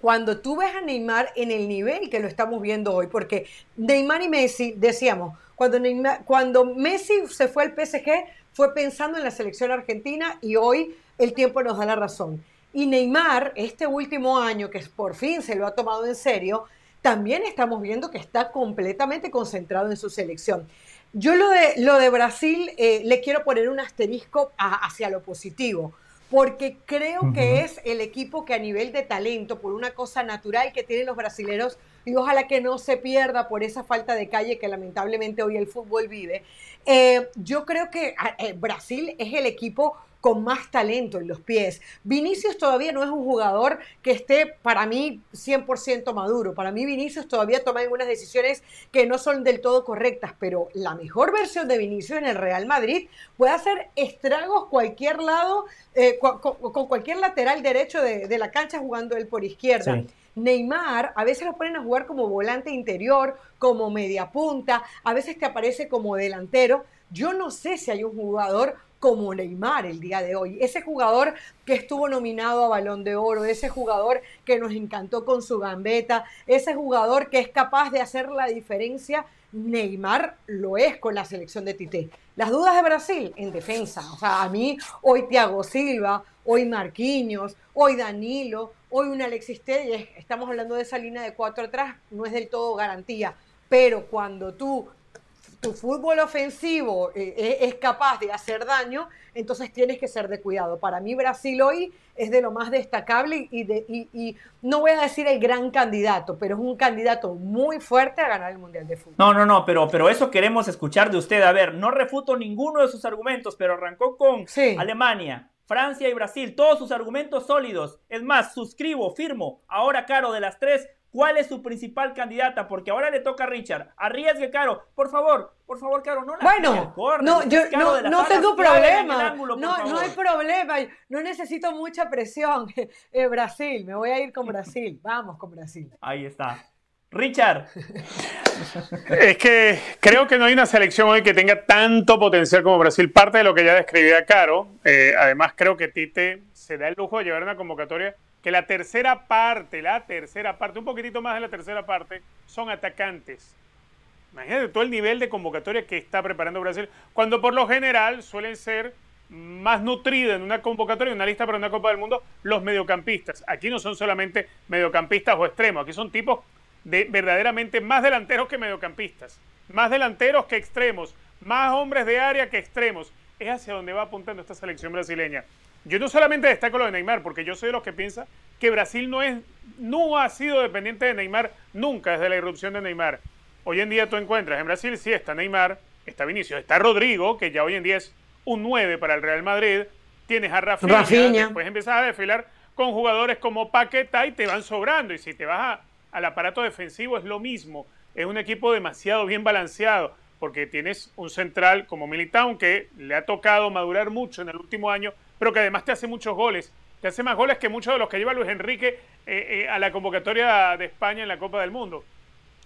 cuando tú ves a Neymar en el nivel que lo estamos viendo hoy, porque Neymar y Messi, decíamos, cuando, cuando Messi se fue al PSG fue pensando en la selección argentina y hoy el tiempo nos da la razón. Y Neymar, este último año, que por fin se lo ha tomado en serio, también estamos viendo que está completamente concentrado en su selección. Yo lo de, lo de Brasil eh, le quiero poner un asterisco hacia lo positivo porque creo que es el equipo que a nivel de talento, por una cosa natural que tienen los brasileños, y ojalá que no se pierda por esa falta de calle que lamentablemente hoy el fútbol vive, eh, yo creo que ah, eh, Brasil es el equipo con más talento en los pies. Vinicius todavía no es un jugador que esté para mí 100% maduro. Para mí Vinicius todavía toma algunas decisiones que no son del todo correctas, pero la mejor versión de Vinicius en el Real Madrid puede hacer estragos cualquier lado, eh, con, cualquier lateral derecho de, la cancha jugando él por izquierda. Neymar a veces lo ponen a jugar como volante interior, como media punta, a veces te aparece como delantero. Yo no sé si hay un jugador como Neymar el día de hoy. Ese jugador que estuvo nominado a Balón de Oro, ese jugador que nos encantó con su gambeta, ese jugador que es capaz de hacer la diferencia. Neymar lo es con la selección de Tite. Las dudas de Brasil en defensa. O sea, a mí hoy Thiago Silva, hoy Marquinhos, hoy Danilo, hoy un Alexis Telles, estamos hablando de esa línea de cuatro atrás, no es del todo garantía. Pero cuando tú tu fútbol ofensivo eh, es capaz de hacer daño, entonces tienes que ser de cuidado. Para mí Brasil hoy es de lo más destacable y, de, y, no voy a decir el gran candidato, pero es un candidato muy fuerte a ganar el Mundial de Fútbol. No, no, no, pero, pero eso queremos escuchar de usted. A ver, no refuto ninguno de sus argumentos, pero arrancó con Alemania, Francia y Brasil, todos sus argumentos sólidos. Es más, suscribo, firmo. Ahora, Caro, de las tres, ¿Cuál es su principal candidata? Porque ahora le toca a Richard. Arriesgue, Caro. Por favor, por favor, Caro, no la Bueno, no, yo no, tengo problema. no, no hay problema. No necesito mucha presión. Eh, Brasil, me voy a ir con Brasil. Vamos con Brasil. Ahí está. Richard. Es que creo que no hay una selección hoy que tenga tanto potencial como Brasil. Parte de lo que ya describía Caro. Eh, además, creo que Tite se da el lujo de llevar una convocatoria que la tercera parte, la tercera parte, un poquitito más de la tercera parte, son atacantes. Imagínate todo el nivel de convocatoria que está preparando Brasil, cuando por lo general suelen ser más nutridos en una convocatoria, en una lista para una Copa del Mundo, los mediocampistas. Aquí no son solamente mediocampistas o extremos, aquí son tipos de verdaderamente más delanteros que mediocampistas, más delanteros que extremos, más hombres de área que extremos. Es hacia donde va apuntando esta selección brasileña. Yo no solamente destaco lo de Neymar, porque yo soy de los que piensa que Brasil no, es, no ha sido dependiente de Neymar nunca desde la irrupción de Neymar. Hoy en día tú encuentras en Brasil, sí está Neymar, está Vinicius, está Rodrigo, que ya hoy en día es un 9 para el Real Madrid, tienes a Rafinha, Rafinha. después empiezas a desfilar con jugadores como Paqueta y te van sobrando. Y si te vas al aparato defensivo es lo mismo. Es un equipo demasiado bien balanceado porque tienes un central como Militao que le ha tocado madurar mucho en el último año, pero que además te hace muchos goles. Te hace más goles que muchos de los que lleva Luis Enrique eh, eh, a la convocatoria de España en la Copa del Mundo.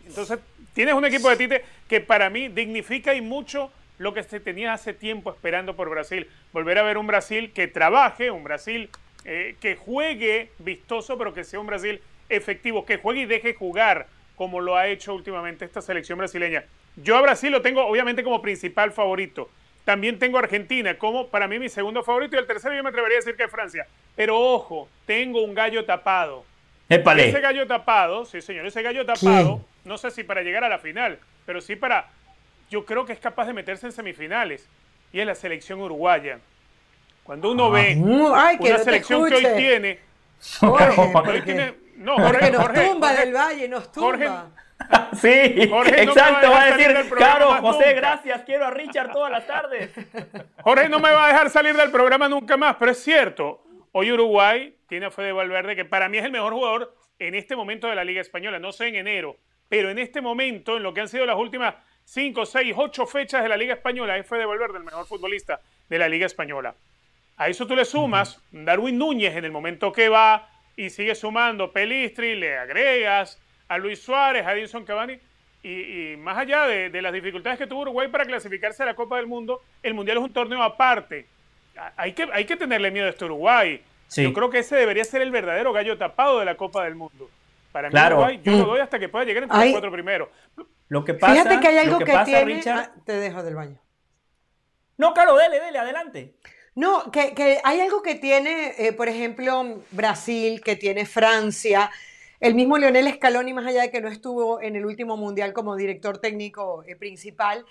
Entonces, tienes un equipo de Tite que para mí dignifica y mucho lo que se tenía hace tiempo esperando por Brasil. Volver a ver un Brasil que trabaje, un Brasil eh, que juegue vistoso, pero que sea un Brasil efectivo, que juegue y deje jugar como lo ha hecho últimamente esta selección brasileña. Yo a Brasil lo tengo obviamente como principal favorito. También tengo Argentina como para mí mi segundo favorito y el tercero yo me atrevería a decir que es Francia. Pero ojo, tengo un gallo tapado. Ese gallo tapado, sí señor, ese gallo tapado, no sé si para llegar a la final, pero sí para, yo creo que es capaz de meterse en semifinales. Y es la selección uruguaya. Cuando uno ve ah, una selección que hoy tiene, Jorge, no, Jorge, nos tumba del Valle, nos tumba. Sí, exacto, va a decir, claro, José, gracias, quiero a Richard todas las tardes. Jorge no me va a dejar salir del programa nunca más, pero es cierto, hoy Uruguay tiene a Fede Valverde, que para mí es el mejor jugador en este momento de la Liga Española, no sé en enero, pero en este momento, en lo que han sido las últimas 5, 6, 8 fechas de la Liga Española, es Fede Valverde el mejor futbolista de la Liga Española. A eso tú le sumas Darwin Núñez en el momento que va y sigue sumando. Pelistri, le agregas a Luis Suárez, a Edison Cavani. Y, más allá de, las dificultades que tuvo Uruguay para clasificarse a la Copa del Mundo, el Mundial es un torneo aparte. Hay que, hay que tenerle miedo a este Uruguay. Yo creo que ese debería ser el verdadero gallo tapado de la Copa del Mundo. Para mí, Uruguay, yo lo doy hasta que pueda llegar entre los cuatro primeros. Lo que pasa, Fíjate que hay algo que, tiene. Ah, te dejo del baño. No, claro, dele, dele, adelante. No, que, hay algo que tiene, eh, por ejemplo, Brasil, que tiene Francia, el mismo Lionel Scaloni, más allá de que no estuvo en el último mundial como director técnico eh, principal,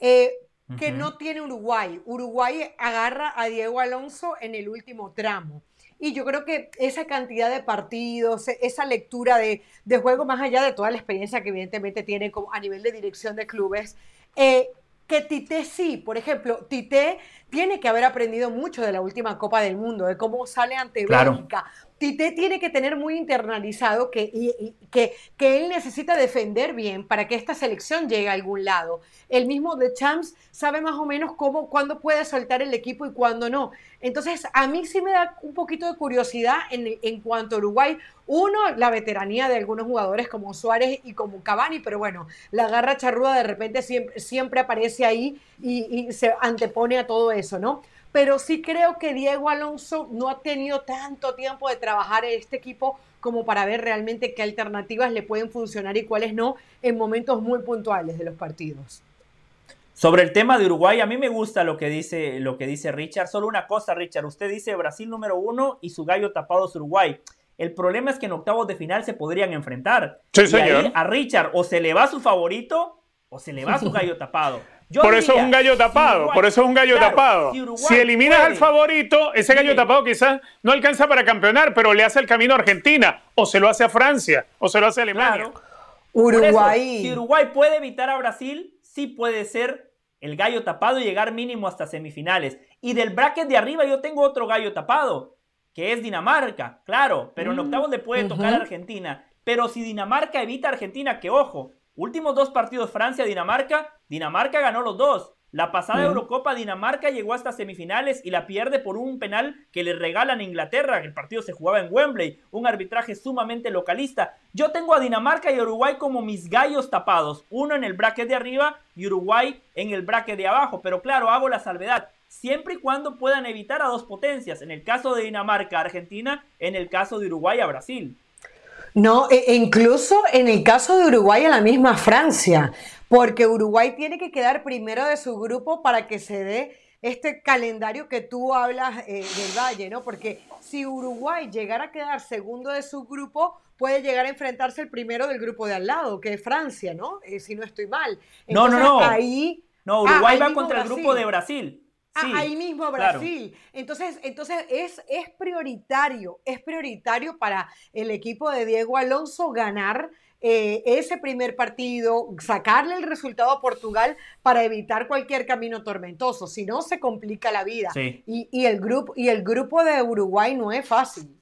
eh, que no tiene Uruguay. Uruguay agarra a Diego Alonso en el último tramo. Y yo creo que esa cantidad de partidos, e, esa lectura de, juego, más allá de toda la experiencia que evidentemente tiene como a nivel de dirección de clubes, eh, que Tite sí, por ejemplo, Tite tiene que haber aprendido mucho de la última Copa del Mundo, de cómo sale ante Bélgica, Tite tiene que tener muy internalizado que, que, que, él necesita defender bien para que esta selección llegue a algún lado. El mismo de Champs sabe más o menos cómo, cuándo puede soltar el equipo y cuándo no. Entonces, a mí sí me da un poquito de curiosidad en, cuanto a Uruguay. Uno, la veteranía de algunos jugadores como Suárez y como Cavani, pero bueno, la garra charruda de repente siempre, aparece ahí y se antepone a todo eso, ¿no? pero sí creo que Diego Alonso no ha tenido tanto tiempo de trabajar en este equipo como para ver realmente qué alternativas le pueden funcionar y cuáles no en momentos muy puntuales de los partidos. Sobre el tema de Uruguay, a mí me gusta lo que dice, lo que dice Richard. Solo una cosa, Richard. Usted dice Brasil número uno y su gallo tapado es Uruguay. El problema es que en octavos de final se podrían enfrentar. Sí, señor. a Richard o se le va su favorito o se le va su gallo tapado. por eso es un gallo tapado, por eso es un gallo tapado. por eso es un gallo tapado, tapado. Si, eliminas al favorito, ese gallo tapado quizás no alcanza para campeonar, pero le hace el camino a Argentina, o se lo hace a Francia, o se lo hace a Alemania. Uruguay. si Uruguay puede evitar a Brasil, sí puede ser el gallo tapado y llegar mínimo hasta semifinales. Y del bracket de arriba yo tengo otro gallo tapado, que es Dinamarca, claro, pero en mm, octavos le puede tocar a Argentina. Pero si Dinamarca evita a Argentina, que ojo, Últimos dos partidos Francia-Dinamarca, Dinamarca ganó los dos. La pasada Eurocopa Dinamarca llegó hasta semifinales y la pierde por un penal que le regalan a Inglaterra. El partido se jugaba en Wembley, un arbitraje sumamente localista. Yo tengo a Dinamarca y Uruguay como mis gallos tapados, uno en el bracket de arriba y Uruguay en el bracket de abajo. Pero claro, hago la salvedad, siempre y cuando puedan evitar a dos potencias, en el caso de Dinamarca, Argentina, en el caso de Uruguay a Brasil. No, e incluso en el caso de Uruguay a la misma Francia, porque Uruguay tiene que quedar primero de su grupo para que se dé este calendario que tú hablas eh, del Valle, ¿no? Porque si Uruguay llegara a quedar segundo de su grupo, puede llegar a enfrentarse el primero del grupo de al lado, que es Francia, ¿no? Eh, si no estoy mal. no, no, no. Ahí. No, Uruguay ah, va contra el grupo de Brasil. Ah, ahí mismo Brasil. Entonces, entonces es, es prioritario, es prioritario para el equipo de Diego Alonso ganar eh, ese primer partido, sacarle el resultado a Portugal para evitar cualquier camino tormentoso. Si no, se complica la vida. Y, el grupo, y el grupo de Uruguay no es fácil.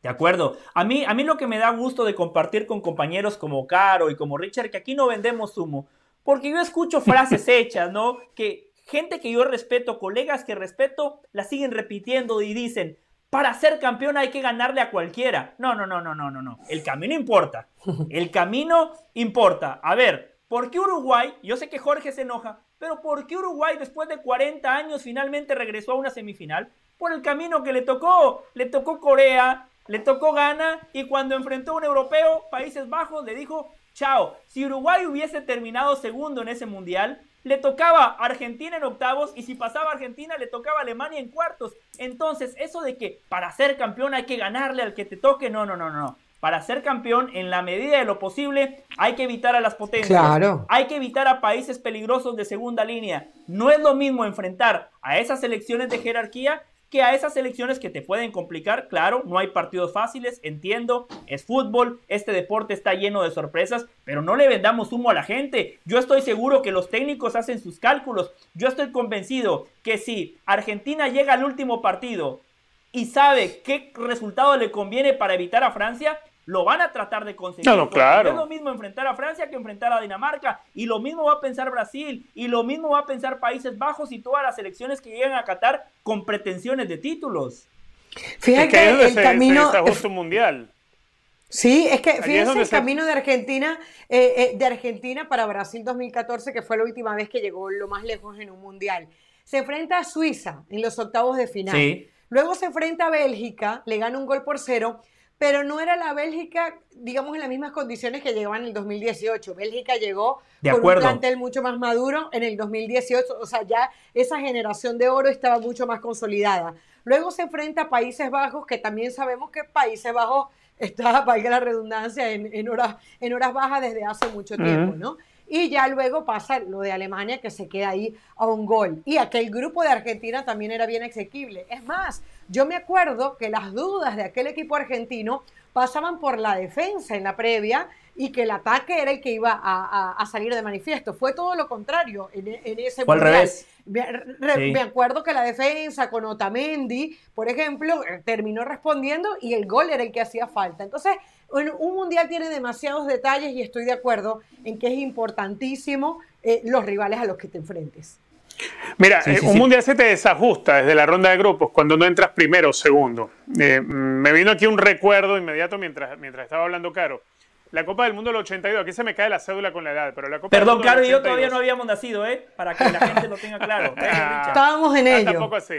De acuerdo. A mí, a mí lo que me da gusto de compartir con compañeros como Caro y como Richard, que aquí no vendemos humo, porque yo escucho frases hechas, ¿no? Que gente que yo respeto, colegas que respeto, la siguen repitiendo y dicen, para ser campeón hay que ganarle a cualquiera. No, no, no, no, no, no, no. El camino importa. El camino importa. A ver, ¿por qué Uruguay? Yo sé que Jorge se enoja, pero ¿por qué Uruguay después de 40 años finalmente regresó a una semifinal? Por el camino que le tocó. Le tocó Corea, le tocó Ghana y cuando enfrentó a un europeo, Países Bajos, le dijo, chao, si Uruguay hubiese terminado segundo en ese mundial, le tocaba Argentina en octavos y si pasaba Argentina le tocaba Alemania en cuartos. Entonces, eso de que para ser campeón hay que ganarle al que te toque, no, no, no, no. Para ser campeón, en la medida de lo posible, hay que evitar a las potencias. Claro. Hay que evitar a países peligrosos de segunda línea. No es lo mismo enfrentar a esas selecciones de jerarquía que a esas elecciones que te pueden complicar, claro, no hay partidos fáciles, entiendo, es fútbol, este deporte está lleno de sorpresas, pero no le vendamos humo a la gente. Yo estoy seguro que los técnicos hacen sus cálculos. Yo estoy convencido que si Argentina llega al último partido y sabe qué resultado le conviene para evitar a Francia, lo van a tratar de conseguir. No, claro. es lo mismo enfrentar a Francia que enfrentar a Dinamarca. Y lo mismo va a pensar Brasil. Y lo mismo va a pensar Países Bajos y todas las selecciones que llegan a Qatar con pretensiones de títulos. Fíjate que, el camino. mundial. Sí, es que fíjense el camino de Argentina, eh, eh, de Argentina para Brasil 2014, que fue la última vez que llegó lo más lejos en un mundial. Se enfrenta a Suiza en los octavos de final. Luego se enfrenta a Bélgica, le gana un gol por cero pero no era la Bélgica, digamos, en las mismas condiciones que llegaban en el 2018. Bélgica llegó con un plantel mucho más maduro en el 2018, o sea, ya esa generación de oro estaba mucho más consolidada. Luego se enfrenta a Países Bajos, que también sabemos que Países Bajos está, valga la redundancia, en, horas, en horas bajas desde hace mucho tiempo, ¿no? Y ya luego pasa lo de Alemania que se queda ahí a un gol. Y aquel grupo de Argentina también era bien exequible. Es más, yo me acuerdo que las dudas de aquel equipo argentino pasaban por la defensa en la previa y que el ataque era el que iba a, salir de manifiesto. Fue todo lo contrario en, ese Fue al revés. Me, acuerdo que la defensa con Otamendi, por ejemplo, eh, terminó respondiendo y el gol era el que hacía falta. Entonces, un mundial tiene demasiados detalles y estoy de acuerdo en que es importantísimo eh, los rivales a los que te enfrentes. Mira, eh, un mundial se te desajusta desde la ronda de grupos cuando no entras primero o segundo. me vino aquí un recuerdo inmediato mientras, mientras estaba hablando Caro. La Copa del Mundo del 82, aquí se me cae la cédula con la edad, pero la Copa Perdón, Caro y yo todavía no habíamos nacido, ¿eh? Para que la gente lo tenga claro. Estábamos en ah, ello. Tampoco así.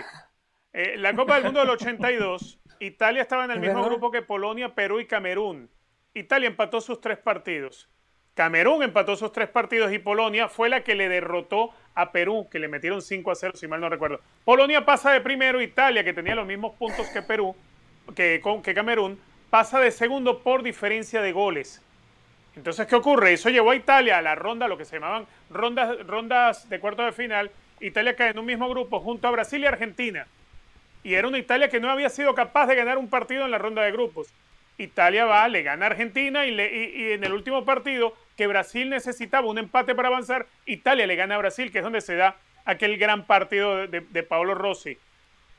Eh, la Copa del Mundo del 82, Italia estaba en el mismo grupo que Polonia, Perú y Camerún. Italia empató sus tres partidos. Camerún empató sus tres partidos y Polonia fue la que le derrotó a Perú, que le metieron 5 a 0, si mal no recuerdo. Polonia pasa de primero, Italia, que tenía los mismos puntos que Perú, que, que Camerún, pasa de segundo por diferencia de goles. Entonces, ¿qué ocurre? Eso llevó a Italia a la ronda, lo que se llamaban rondas, rondas de cuartos de final. Italia cae en un mismo grupo junto a Brasil y Argentina. Y era una Italia que no había sido capaz de ganar un partido en la ronda de grupos. Italia va, le gana a Argentina y, y, en el último partido que Brasil necesitaba un empate para avanzar, Italia le gana a Brasil, que es donde se da aquel gran partido de, de, Paolo Rossi.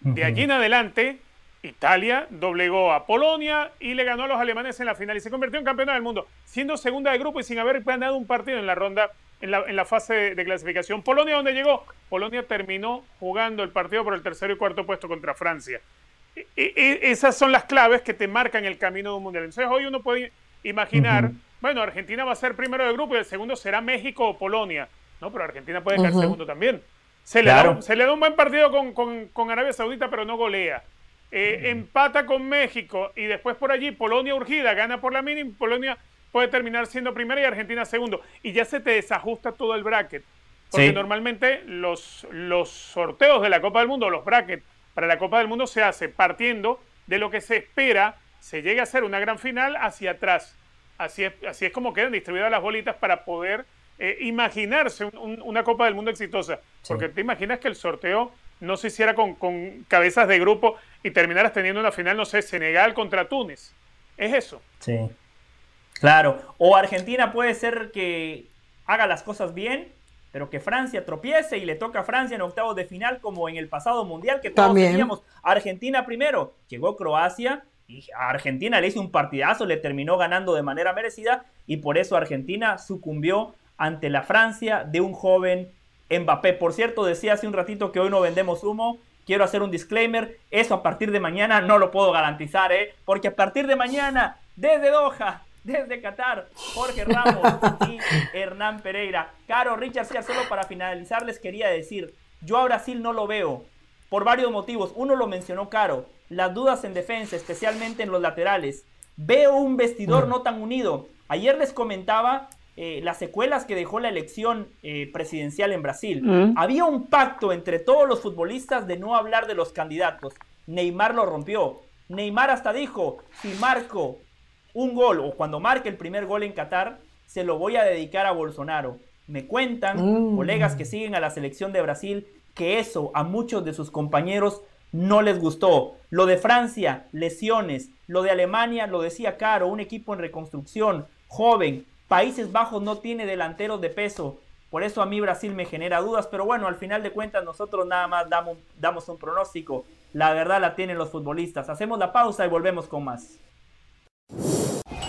De allí en adelante, Italia doblegó a Polonia y le ganó a los alemanes en la final y se convirtió en campeón del mundo, siendo segunda de grupo y sin haber ganado un partido en la ronda, en la, en la fase de, clasificación. Polonia, ¿dónde llegó? Polonia terminó jugando el partido por el tercero y cuarto puesto contra Francia. Y, esas son las claves que te marcan el camino de un mundial. Entonces hoy uno puede imaginar, bueno, Argentina va a ser primero de grupo y el segundo será México o Polonia. No, pero Argentina puede quedar segundo también. Se, le da, se le da un buen partido con, con, con Arabia Saudita, pero no golea. Eh, empata con México y después por allí Polonia urgida gana por la mínima, Polonia puede terminar siendo primera y Argentina segundo. Y ya se te desajusta todo el bracket. Porque normalmente los, los sorteos de la Copa del Mundo, los brackets para la Copa del Mundo se hace partiendo de lo que se espera se llegue a ser una gran final hacia atrás. Así es, así es como quedan distribuidas las bolitas para poder eh, imaginarse una Copa del Mundo exitosa. Porque te imaginas que el sorteo no se hiciera con, cabezas de grupo y terminaras teniendo una final, no sé, Senegal contra Túnez. Es eso. Sí. Claro. O Argentina puede ser que haga las cosas bien, pero que Francia tropiece y le toca a Francia en octavos de final, como en el pasado mundial, que todos teníamos Argentina primero. Llegó Croacia y a Argentina le hizo un partidazo, le terminó ganando de manera merecida y por eso Argentina sucumbió ante la Francia de un joven Mbappé. Por cierto, decía hace un ratito que hoy no vendemos humo. Quiero hacer un disclaimer. Eso a partir de mañana no lo puedo garantizar, ¿eh? Porque a partir de mañana, desde Doha, desde Qatar, Jorge Ramos y Hernán Pereira. Caro, Richard, solo para finalizar les quería decir, yo a Brasil no lo veo por varios motivos. Uno lo mencionó Caro, las dudas en defensa, especialmente en los laterales. Veo un vestidor no tan unido. Ayer les comentaba eh, las secuelas que dejó la elección eh, presidencial en Brasil. Mm. Había un pacto entre todos los futbolistas de no hablar de los candidatos. Neymar lo rompió. Neymar hasta dijo, si marco un gol o cuando marque el primer gol en Qatar, se lo voy a dedicar a Bolsonaro. Me cuentan mm. colegas que siguen a la selección de Brasil que eso a muchos de sus compañeros no les gustó. Lo de Francia, lesiones. Lo de Alemania, lo decía Caro, un equipo en reconstrucción, joven, Países Bajos no tiene delanteros de peso. Por eso a mí Brasil me genera dudas, pero bueno, al final de cuentas nosotros nada más damos, damos un pronóstico. La verdad la tienen los futbolistas. Hacemos la pausa y volvemos con más. you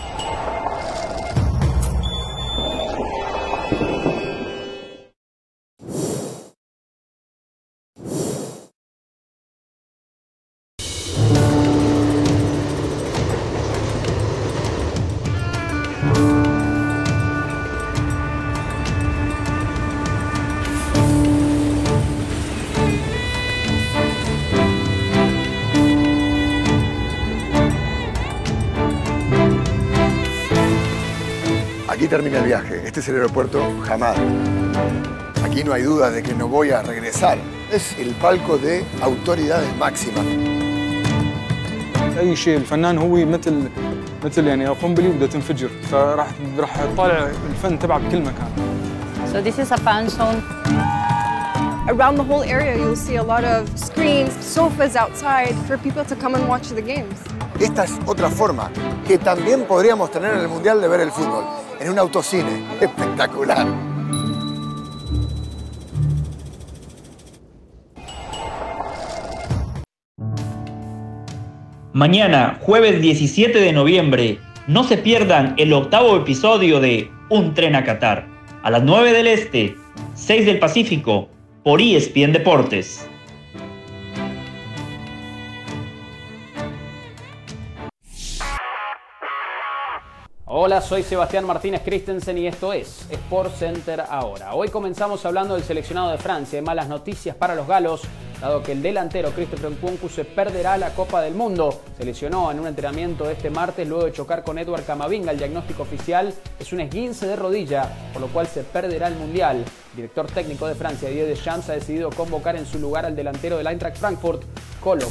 termina el viaje. Este es el aeropuerto Hamad. Aquí no hay duda de que no voy a regresar. Es el palco de autoridades máximas. اي شيء الفنان هو مثل مثل يعني قنبله بدها تنفجر فراح راح تطالع الفن تبعه بكل مكان So this is a fan zone. Around the whole area you'll see a lot of screens, sofas outside for people to come and watch the games. Esta es otra forma que también podríamos tener en el Mundial de ver el fútbol en un autocine. Espectacular. Mañana, jueves 17 de noviembre, no se pierdan el octavo episodio de Un tren a Qatar, a las 9 del Este, 6 del Pacífico, por ESPN Deportes. Hola, soy Sebastián Martínez Christensen y esto es Sport Center ahora. Hoy comenzamos hablando del seleccionado de Francia y malas noticias para los galos, dado que el delantero Christopher Nkunku se perderá la Copa del Mundo. Se lesionó en un entrenamiento este martes luego de chocar con Edward Camavinga. El diagnóstico oficial es un esguince de rodilla, por lo cual se perderá el Mundial. El director técnico de Francia, Didier Deschamps, ha decidido convocar en su lugar al delantero del Eintracht Frankfurt, Colo.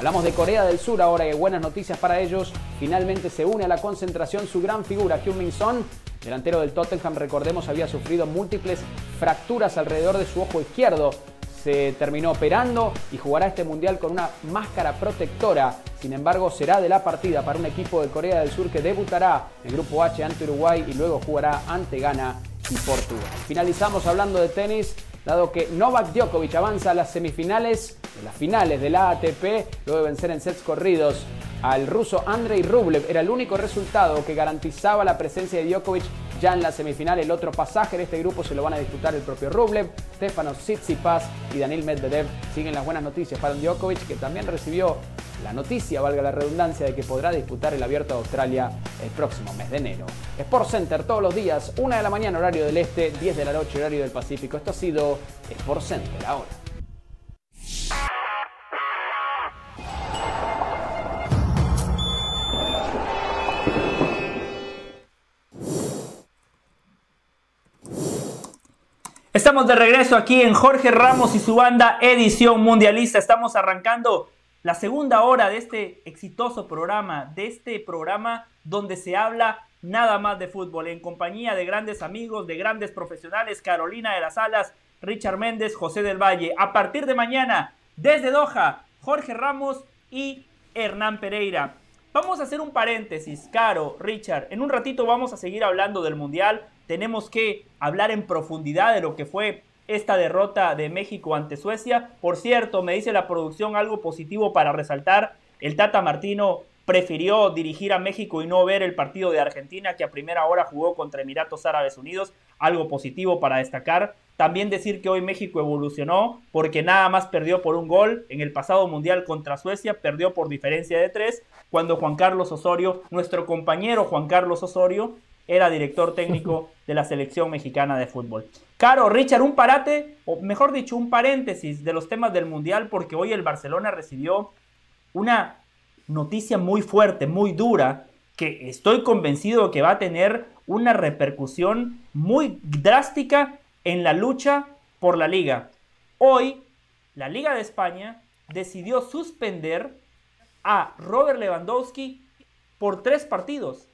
Hablamos de Corea del Sur ahora y buenas noticias para ellos. Finalmente se une a la concentración su gran figura, Kyung Min Son, delantero del Tottenham, recordemos, había sufrido múltiples fracturas alrededor de su ojo izquierdo. Se terminó operando y jugará este mundial con una máscara protectora. Sin embargo, será de la partida para un equipo de Corea del Sur que debutará en el Grupo H ante Uruguay y luego jugará ante Ghana y Portugal. Finalizamos hablando de tenis dado que Novak Djokovic avanza a las semifinales de las finales de la ATP luego de vencer en sets corridos al ruso Andrei Rublev. Era el único resultado que garantizaba la presencia de Djokovic ya en la semifinal. El otro pasaje de este grupo se lo van a disputar el propio Rublev, Stefanos Tsitsipas y Daniel Medvedev. Siguen las buenas noticias para Djokovic, que también recibió la noticia, valga la redundancia, de que podrá disputar el Abierto de Australia el próximo mes de enero. Sport Center todos los días, 1 de la mañana horario del este, 10 de la noche horario del Pacífico. Esto ha sido Sport Center ahora. Estamos de regreso aquí en Jorge Ramos y su banda Edición Mundialista. Estamos arrancando la segunda hora de este exitoso programa, de este programa donde se habla nada más de fútbol, en compañía de grandes amigos, de grandes profesionales, Carolina de las Alas, Richard Méndez, José del Valle. A partir de mañana, desde Doha, Jorge Ramos y Hernán Pereira. Vamos a hacer un paréntesis, Caro, Richard. En un ratito vamos a seguir hablando del Mundial. Tenemos que hablar en profundidad de lo que fue esta derrota de México ante Suecia. Por cierto, me dice la producción algo positivo para resaltar. El Tata Martino prefirió dirigir a México y no ver el partido de Argentina que a primera hora jugó contra Emiratos Árabes Unidos. Algo positivo para destacar. También decir que hoy México evolucionó porque nada más perdió por un gol en el pasado mundial contra Suecia, perdió por diferencia de tres, cuando Juan Carlos Osorio, nuestro compañero Juan Carlos Osorio, era director técnico de la selección mexicana de fútbol. Caro, Richard, un parate, o mejor dicho, un paréntesis de los temas del Mundial, porque hoy el Barcelona recibió una noticia muy fuerte, muy dura, que estoy convencido que va a tener una repercusión muy drástica en la lucha por la liga. Hoy, la Liga de España decidió suspender a Robert Lewandowski por tres partidos.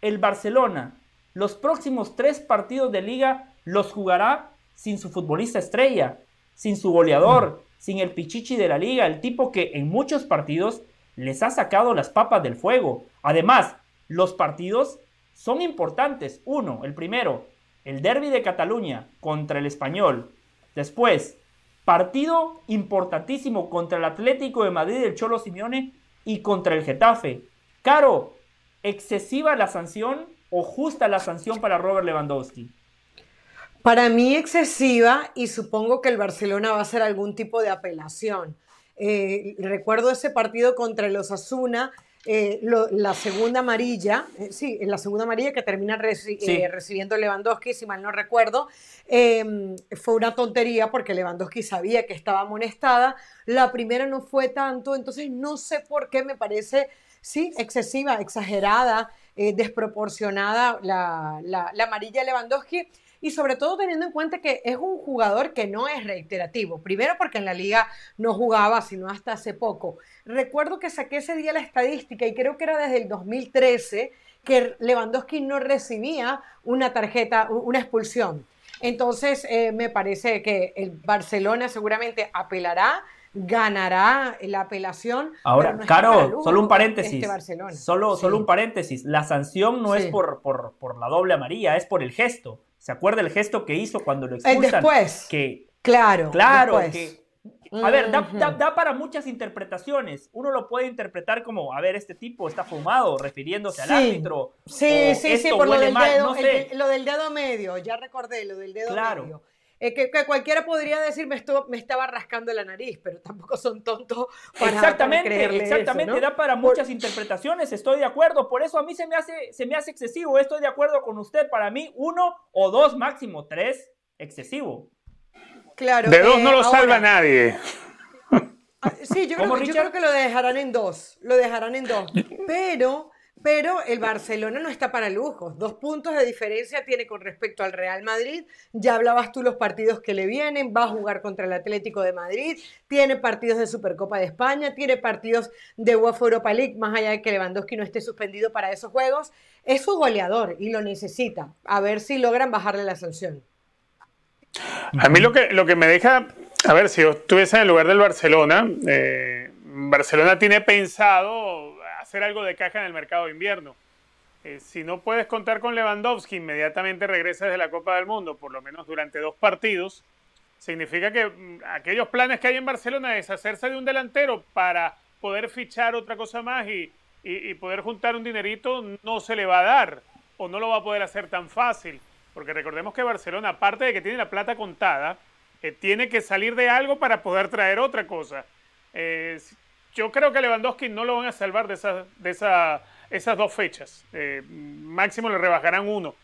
El Barcelona los próximos tres partidos de liga los jugará sin su futbolista estrella, sin su goleador, sin el pichichi de la liga, el tipo que en muchos partidos les ha sacado las papas del fuego. Además, los partidos son importantes. Uno, el primero, el derby de Cataluña contra el español. Después, partido importantísimo contra el Atlético de Madrid del Cholo Simeone y contra el Getafe. Caro, excesiva la sanción o justa la sanción para Robert Lewandowski? Para mí excesiva y supongo que el Barcelona va a hacer algún tipo de apelación. Eh, recuerdo ese partido contra el Osasuna, eh, la segunda amarilla, eh, sí, la segunda amarilla que termina recibiendo Lewandowski, si mal no recuerdo, em, fue una tontería porque Lewandowski sabía que estaba amonestada. La primera no fue tanto, entonces no sé por qué me parece, sí, excesiva, exagerada. Eh, desproporcionada la, la, la, amarilla Lewandowski y sobre todo teniendo en cuenta que es un jugador que no es reiterativo. Primero porque en la liga no jugaba sino hasta hace poco. Recuerdo que saqué ese día la estadística y creo que era desde el 2013 que Lewandowski no recibía una tarjeta, una expulsión. Entonces eh, me parece que el Barcelona seguramente apelará ganará la apelación. Ahora, Caro, solo un paréntesis. Este solo, solo un paréntesis. La sanción no es por, por, la doble amarilla, es por el gesto. ¿Se acuerda el gesto que hizo cuando lo expulsan? después. Que, claro. Claro, que. A ver, da, para muchas interpretaciones. Uno lo puede interpretar como, a ver, este tipo está fumado, refiriéndose al árbitro. Sí, sí, sí, por lo del, dedo, lo del dedo medio, ya recordé, lo del dedo claro. medio. Eh, que, cualquiera podría decir me, me estaba rascando la nariz, pero tampoco son tontos para Exactamente, exactamente, da para muchas interpretaciones, estoy de acuerdo, por eso a mí se me, hace, se me hace excesivo, estoy de acuerdo con usted, para mí uno o dos máximo, tres, excesivo. Claro. De dos no lo eh, salva nadie. Ah, sí, yo creo, yo creo, que lo dejarán en dos, lo dejarán en dos, pero pero el Barcelona no está para lujos. Dos puntos de diferencia tiene con respecto al Real Madrid. Ya hablabas tú los partidos que le vienen. Va a jugar contra el Atlético de Madrid. Tiene partidos de Supercopa de España. Tiene partidos de UEFA Europa League, más allá de que Lewandowski no esté suspendido para esos juegos. Es su goleador y lo necesita. A ver si logran bajarle la sanción. A mí lo que, lo que me deja, a ver, si yo estuviese en el lugar del Barcelona, eh, Barcelona tiene pensado hacer algo de caja en el mercado de invierno. Eh, si no puedes contar con Lewandowski, inmediatamente regresas de la Copa del Mundo, por lo menos durante dos partidos, significa que mm, aquellos planes que hay en Barcelona de deshacerse de un delantero para poder fichar otra cosa más y, y, poder juntar un dinerito no se le va a dar o no lo va a poder hacer tan fácil. Porque recordemos que Barcelona, aparte de que tiene la plata contada, eh, tiene que salir de algo para poder traer otra cosa. Eh, yo creo que Lewandowski no lo van a salvar de, esa, de esa, esas dos fechas. Eh, máximo le rebajarán uno.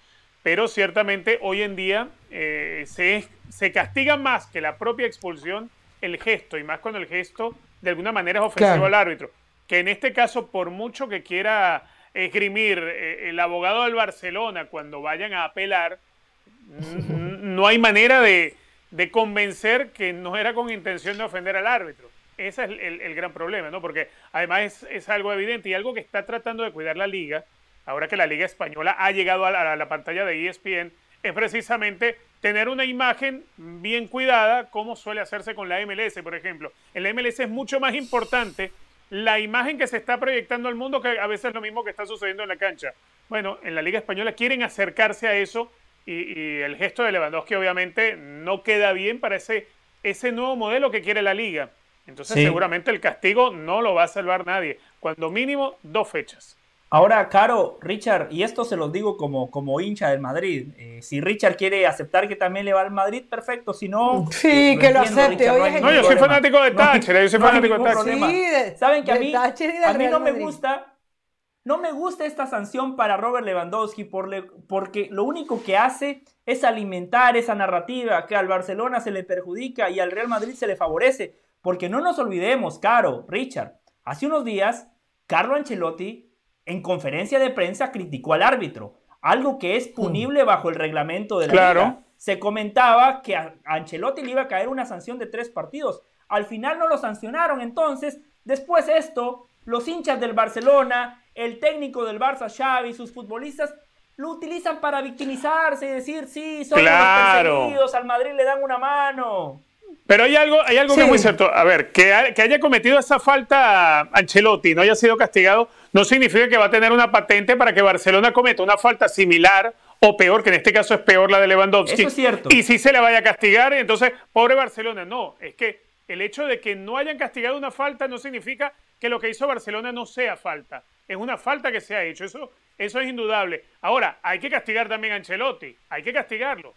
Pero ciertamente hoy en día eh, se, se castiga más que la propia expulsión el gesto, y más cuando el gesto de alguna manera es ofensivo al árbitro. Que en este caso, por mucho que quiera esgrimir eh, el abogado del Barcelona cuando vayan a apelar, no hay manera de, de convencer que no era con intención de ofender al árbitro. Ese es el, gran problema, ¿no? Porque además es, algo evidente y algo que está tratando de cuidar la liga, ahora que la liga española ha llegado a la, pantalla de ESPN, es precisamente tener una imagen bien cuidada, como suele hacerse con la MLS, por ejemplo. En la MLS es mucho más importante la imagen que se está proyectando al mundo que a veces es lo mismo que está sucediendo en la cancha. Bueno, en la Liga Española quieren acercarse a eso y, el gesto de Lewandowski obviamente no queda bien para ese, ese nuevo modelo que quiere la liga. Entonces seguramente el castigo no lo va a salvar nadie. Cuando mínimo dos fechas. Ahora, Caro, Richard, y esto se los digo como, como hincha del Madrid. Eh, si Richard quiere aceptar que también le va al Madrid, perfecto. Si no, sí, que lo acepte. no, yo soy fanático de Thatcher. Yo soy fanático de Thatcher. Saben que a mí, a mí no me gusta. No me gusta esta sanción para Robert Lewandowski porque lo único que hace es alimentar esa narrativa que al Barcelona se le perjudica y al Real Madrid se le favorece. Porque no nos olvidemos, Caro, Richard, hace unos días, Carlo Ancelotti en conferencia de prensa criticó al árbitro, algo que es punible mm. bajo el reglamento de la claro. Se comentaba que a Ancelotti le iba a caer una sanción de tres partidos. Al final no lo sancionaron, entonces, después esto, los hinchas del Barcelona, el técnico del Barça, Xavi, sus futbolistas, lo utilizan para victimizarse y decir, sí, son los perseguidos, al Madrid le dan una mano. Pero hay algo, hay algo que es muy cierto. A ver, que, haya cometido esa falta Ancelotti no haya sido castigado, no significa que va a tener una patente para que Barcelona cometa una falta similar o peor, que en este caso es peor la de Lewandowski. Eso es cierto. Y si se le vaya a castigar, entonces, pobre Barcelona. No, es que el hecho de que no hayan castigado una falta no significa que lo que hizo Barcelona no sea falta. Es una falta que se ha hecho. Eso, eso es indudable. Ahora, hay que castigar también a Ancelotti. Hay que castigarlo.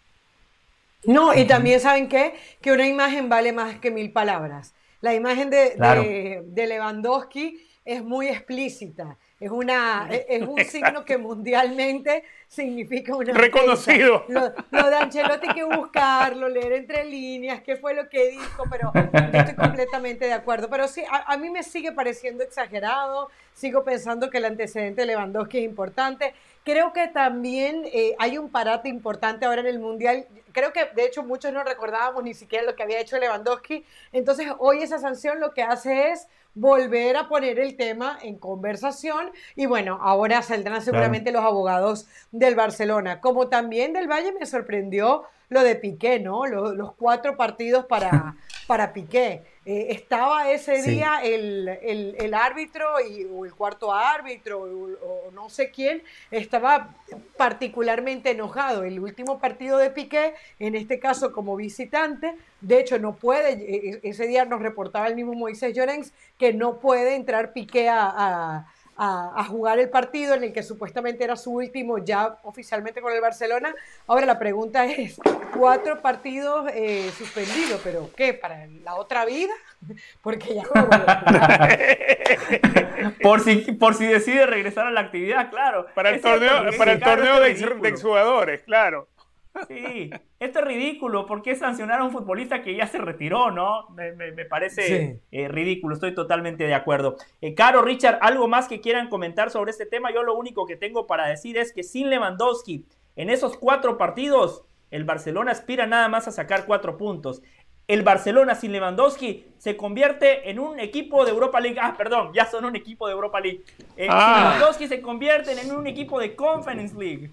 No, y también saben qué? Que una imagen vale más que mil palabras. La imagen de, de, Lewandowski es muy explícita. Es, una, es un signo que mundialmente significa una... Reconocido. Lo, de Ancelotti hay que buscarlo, leer entre líneas, qué fue lo que dijo, pero yo estoy completamente de acuerdo. Pero sí, a, mí me sigue pareciendo exagerado, sigo pensando que el antecedente de Lewandowski es importante. Creo que también eh, hay un parate importante ahora en el Mundial. Creo que de hecho muchos no recordábamos ni siquiera lo que había hecho Lewandowski. Entonces hoy esa sanción lo que hace es volver a poner el tema en conversación y bueno, ahora saldrán seguramente los abogados del Barcelona. Como también del Valle me sorprendió lo de Piqué, ¿no? Los, cuatro partidos para, para Piqué. Eh, estaba ese día el, el, árbitro y, o el cuarto árbitro o, no sé quién, estaba particularmente enojado. El último partido de Piqué, en este caso como visitante, de hecho no puede, e, e, ese día nos reportaba el mismo Moisés Llorens que no puede entrar Piqué a a, jugar el partido en el que supuestamente era su último ya oficialmente con el Barcelona. Ahora la pregunta es, cuatro partidos eh, suspendidos, pero ¿qué? ¿Para la otra vida? Porque ya no por si Por si decide regresar a la actividad, claro. Para el torneo, para el torneo de, exjugadores, claro. Sí, esto es ridículo. ¿Por qué sancionar a un futbolista que ya se retiró, no? Me, parece eh, ridículo, estoy totalmente de acuerdo. Eh, Caro, Richard, ¿algo más que quieran comentar sobre este tema? Yo lo único que tengo para decir es que sin Lewandowski, en esos cuatro partidos, el Barcelona aspira nada más a sacar cuatro puntos. El Barcelona sin Lewandowski se convierte en un equipo de Europa League. Ah, perdón, ya son un equipo de Europa League. Eh, sin ah. Lewandowski se convierten en un equipo de Conference League.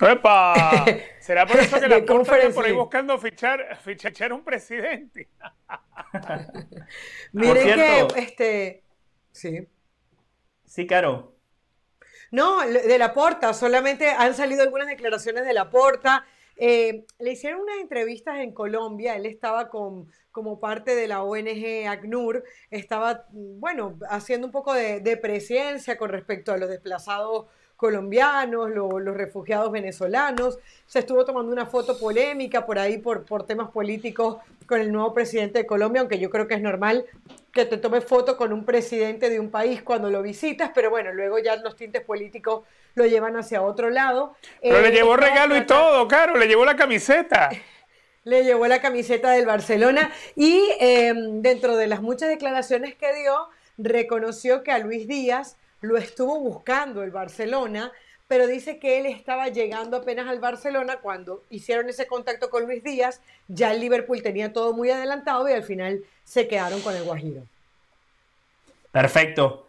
¡Epa! ¿Será por eso que la Porta por ahí buscando fichar, fichar un presidente? Miren que, este, sí. Sí, Caro. No, de la Porta, solamente han salido algunas declaraciones de la Porta. Eh, le hicieron unas entrevistas en Colombia, él estaba con, como parte de la ONG ACNUR, estaba, bueno, haciendo un poco de, de presencia con respecto a los desplazados colombianos, los refugiados venezolanos. Se estuvo tomando una foto polémica por ahí por, por temas políticos con el nuevo presidente de Colombia, aunque yo creo que es normal que te tomes foto con un presidente de un país cuando lo visitas, pero bueno, luego ya los tintes políticos lo llevan hacia otro lado. Pero le eh, llevó regalo y todo, claro, le llevó la camiseta. Le llevó la camiseta del Barcelona y em, dentro de las muchas declaraciones que dio, reconoció que a Luis Díaz lo estuvo buscando el Barcelona, pero dice que él estaba llegando apenas al Barcelona cuando hicieron ese contacto con Luis Díaz, ya el Liverpool tenía todo muy adelantado y al final se quedaron con el Guajiro. Perfecto.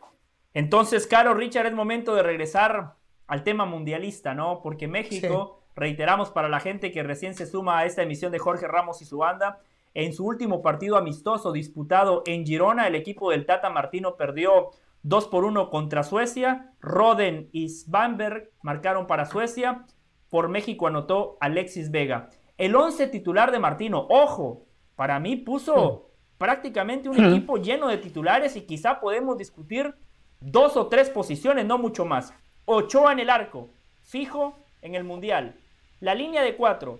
Entonces, Caro, Richard, es momento de regresar al tema mundialista, ¿no? Porque México, reiteramos para la gente que recién se suma a esta emisión de Jorge Ramos y su banda, en su último partido amistoso disputado en Girona, el equipo del Tata Martino perdió 2 por 1 contra Suecia. Roden y Svanberg marcaron para Suecia. Por México anotó Alexis Vega. El 11 titular de Martino, ojo, para mí puso prácticamente un equipo lleno de titulares y quizá podemos discutir dos o tres posiciones, no mucho más. Ochoa en el arco, fijo en el Mundial. La línea de cuatro,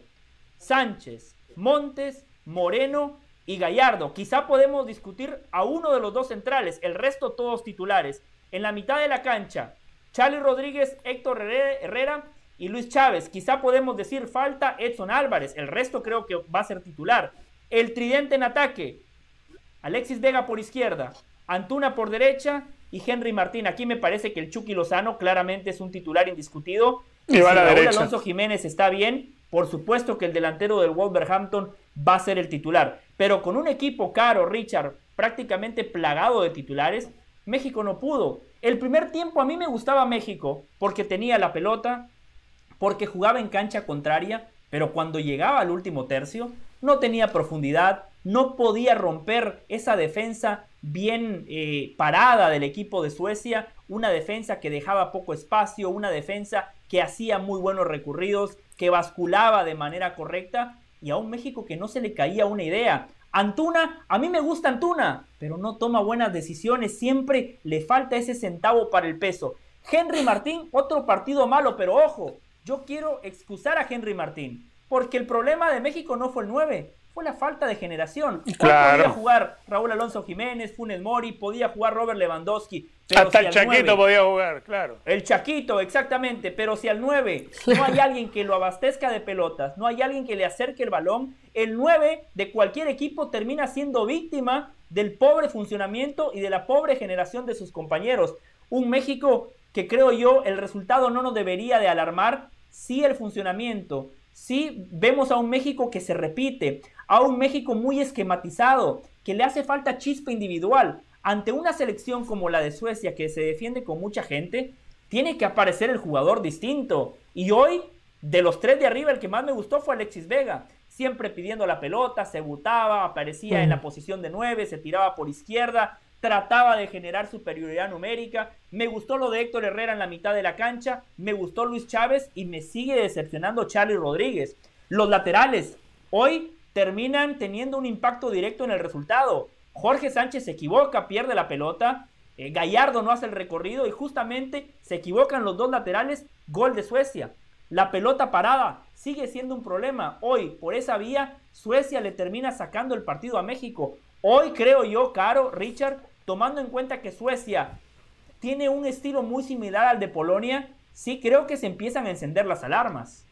Sánchez, Montes, Moreno y Gallardo. Quizá podemos discutir a uno de los dos centrales, el resto todos titulares. En la mitad de la cancha, Charlie Rodríguez, Héctor Herrera y Luis Chávez. Quizá podemos decir falta Edson Álvarez, el resto creo que va a ser titular. El tridente en ataque, Alexis Vega por izquierda, Antuna por derecha y Henry Martín. Aquí me parece que el Chucky Lozano claramente es un titular indiscutido. Y, si Alonso Jiménez está bien, por supuesto que el delantero del Wolverhampton va a ser el titular. Pero con un equipo caro, Richard, prácticamente plagado de titulares, México no pudo. El primer tiempo a mí me gustaba México porque tenía la pelota, porque jugaba en cancha contraria, pero cuando llegaba al último tercio no tenía profundidad, no podía romper esa defensa bien eh, parada del equipo de Suecia, una defensa que dejaba poco espacio, una defensa que hacía muy buenos recurridos, que basculaba de manera correcta y a un México que no se le caía una idea. Antuna, a mí me gusta Antuna, pero no toma buenas decisiones, siempre le falta ese centavo para el peso. Henry Martín, otro partido malo, pero ojo, yo quiero excusar a Henry Martín, porque el problema de México no fue el 9, fue la falta de generación. Podía jugar Raúl Alonso Jiménez, Funes Mori, podía jugar Robert Lewandowski. Hasta el Chaquito podía jugar, claro. El Chaquito, exactamente. Pero si al 9 no hay alguien que lo abastezca de pelotas, no hay alguien que le acerque el balón, el 9 de cualquier equipo termina siendo víctima del pobre funcionamiento y de la pobre generación de sus compañeros. Un México que creo yo el resultado no nos debería de alarmar si el funcionamiento, si vemos a un México que se repite, a un México muy esquematizado, que le hace falta chispa individual. Ante una selección como la de Suecia, que se defiende con mucha gente, tiene que aparecer el jugador distinto. Y hoy, de los tres de arriba, el que más me gustó fue Alexis Vega. Siempre pidiendo la pelota, se butaba, aparecía en la posición de nueve, se tiraba por izquierda, trataba de generar superioridad numérica. Me gustó lo de Héctor Herrera en la mitad de la cancha, me gustó Luis Chávez y me sigue decepcionando Charlie Rodríguez. Los laterales, hoy terminan teniendo un impacto directo en el resultado. Jorge Sánchez se equivoca, pierde la pelota, eh, Gallardo no hace el recorrido y justamente se equivocan los dos laterales, gol de Suecia. La pelota parada sigue siendo un problema. Hoy, por esa vía, Suecia le termina sacando el partido a México. Hoy creo yo, Caro, Richard, tomando en cuenta que Suecia tiene un estilo muy similar al de Polonia, sí creo que se empiezan a encender las alarmas.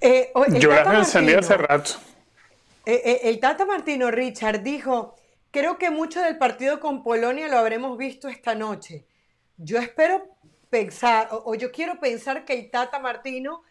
Eh, Yo las encendí hace rato. Eh, eh, el Tata Martino Richard dijo, creo que mucho del partido con Polonia lo habremos visto esta noche. Yo espero pensar, o, yo quiero pensar que el Tata Martino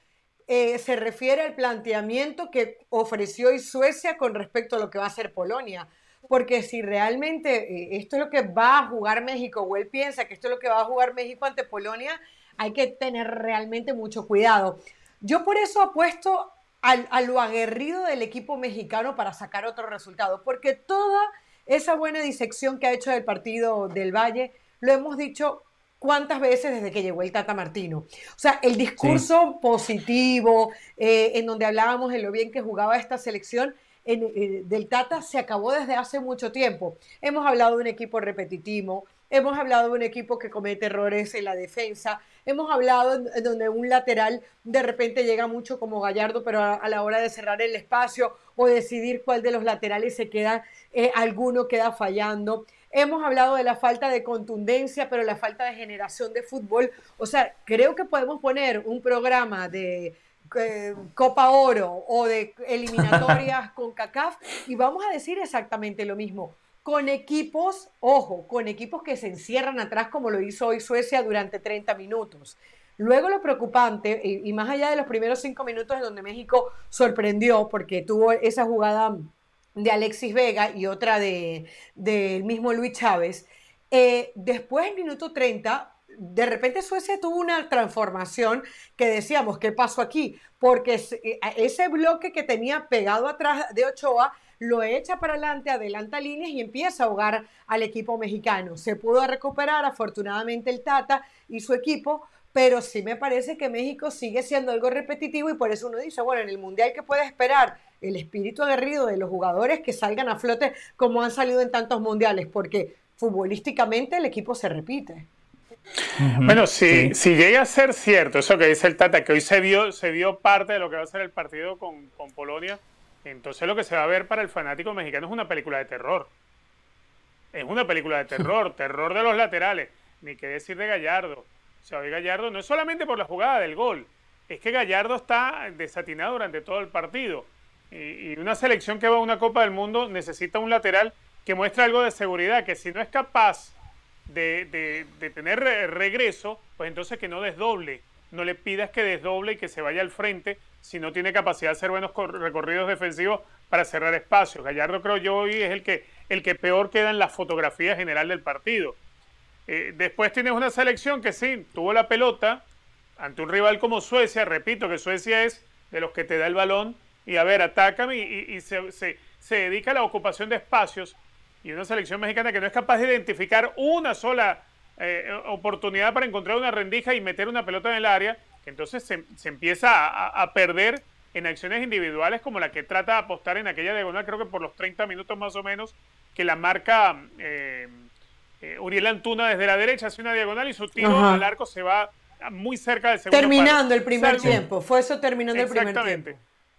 se refiere al planteamiento que ofreció hoy Suecia con respecto a lo que va a hacer Polonia. Porque si realmente esto es lo que va a jugar México, o él piensa que esto es lo que va a jugar México ante Polonia, hay que tener realmente mucho cuidado. Yo por eso apuesto a lo aguerrido del equipo mexicano para sacar otro resultado, porque toda esa buena disección que ha hecho del partido del Valle, lo hemos dicho cuántas veces desde que llegó el Tata Martino. O sea, el discurso positivo, eh, en donde hablábamos de lo bien que jugaba esta selección, eh, del Tata se acabó desde hace mucho tiempo. Hemos hablado de un equipo repetitivo, hemos hablado de un equipo que comete errores en la defensa, hemos hablado en donde un lateral de repente llega mucho como Gallardo, pero a, la hora de cerrar el espacio o decidir cuál de los laterales se queda, eh, alguno queda fallando. Hemos hablado de la falta de contundencia, pero la falta de generación de fútbol. O sea, creo que podemos poner un programa de eh, Copa Oro o de eliminatorias con CACAF y vamos a decir exactamente lo mismo con equipos, ojo, con equipos que se encierran atrás como lo hizo hoy Suecia durante 30 minutos. Luego lo preocupante, y, más allá de los primeros cinco minutos en donde México sorprendió porque tuvo esa jugada de Alexis Vega y otra del de, mismo Luis Chávez, eh, después en minuto 30 de repente Suecia tuvo una transformación que decíamos, ¿qué pasó aquí? Porque eh, ese bloque que tenía pegado atrás de Ochoa lo echa para adelante, adelanta líneas y empieza a ahogar al equipo mexicano. Se pudo recuperar afortunadamente el Tata y su equipo, pero sí me parece que México sigue siendo algo repetitivo y por eso uno dice, bueno, en el Mundial, ¿qué puede esperar? El espíritu aguerrido de los jugadores que salgan a flote como han salido en tantos mundiales, porque futbolísticamente el equipo se repite. Bueno, si, si llega a ser cierto eso que dice el Tata, que hoy se vio, se vio parte de lo que va a ser el partido con, con Polonia, entonces lo que se va a ver para el fanático mexicano es una película de terror. Es una película de terror, terror de los laterales, ni qué decir de Gallardo. O sea, hoy Gallardo no es solamente por la jugada del gol, es que Gallardo está desatinado durante todo el partido. Y, una selección que va a una Copa del Mundo necesita un lateral que muestre algo de seguridad, que si no es capaz de, de tener regreso, pues entonces que no desdoble. No le pidas que desdoble y que se vaya al frente, si no tiene capacidad de hacer buenos recorridos defensivos para cerrar espacios. Gallardo creo yo hoy es el que, el que peor queda en la fotografía general del partido. Eh, después tienes una selección que sí, tuvo la pelota ante un rival como Suecia, repito que Suecia es de los que te da el balón y a ver, atácame y, se, se, dedica a la ocupación de espacios y una selección mexicana que no es capaz de identificar una sola eh, oportunidad para encontrar una rendija y meter una pelota en el área entonces se, empieza a, perder en acciones individuales como la que trata de apostar en aquella diagonal, creo que por los 30 minutos más o menos, que la marca eh, eh, Uriel Antuna desde la derecha hace una diagonal y su tiro al arco se va muy cerca del segundo Terminando el primer tiempo, fue eso terminando el primer tiempo.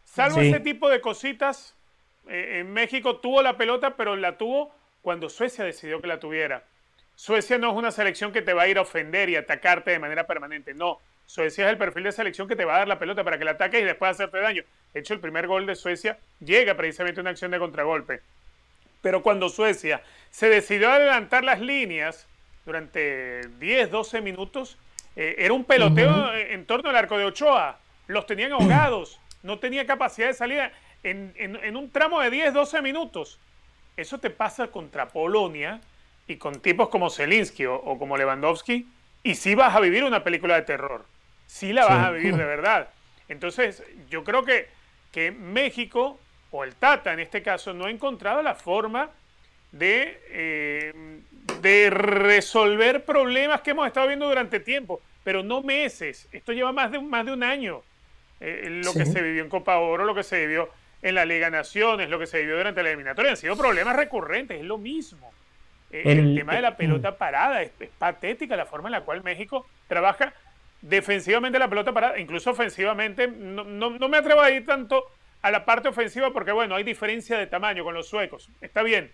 Salvo ese tipo de cositas, eh, en México tuvo la pelota, pero la tuvo cuando Suecia decidió que la tuviera. Suecia no es una selección que te va a ir a ofender y atacarte de manera permanente, no. Suecia es el perfil de selección que te va a dar la pelota para que la ataques y después hacerte daño. De hecho, el primer gol de Suecia llega precisamente a una acción de contragolpe. Pero cuando Suecia se decidió a adelantar las líneas durante 10, 12 minutos, eh, era un peloteo en torno al arco de Ochoa. Los tenían ahogados, no tenía capacidad de salida en, en un tramo de 10, 12 minutos. Eso te pasa contra Polonia y con tipos como Zelinsky o, o como Lewandowski, y sí vas a vivir una película de terror sí la vas a vivir de verdad. Entonces, yo creo que, que México, o el Tata en este caso, no ha encontrado la forma de, eh, de resolver problemas que hemos estado viendo durante tiempo, pero no meses. Esto lleva más de, más de un año. Eh, lo que se vivió en Copa Oro, lo que se vivió en la Liga Naciones, lo que se vivió durante la eliminatoria, han sido problemas recurrentes, es lo mismo. Eh, el, tema de la pelota parada es, patética la forma en la cual México trabaja defensivamente la pelota parada, incluso ofensivamente, no, no, me atrevo a ir tanto a la parte ofensiva porque, bueno, hay diferencia de tamaño con los suecos, está bien.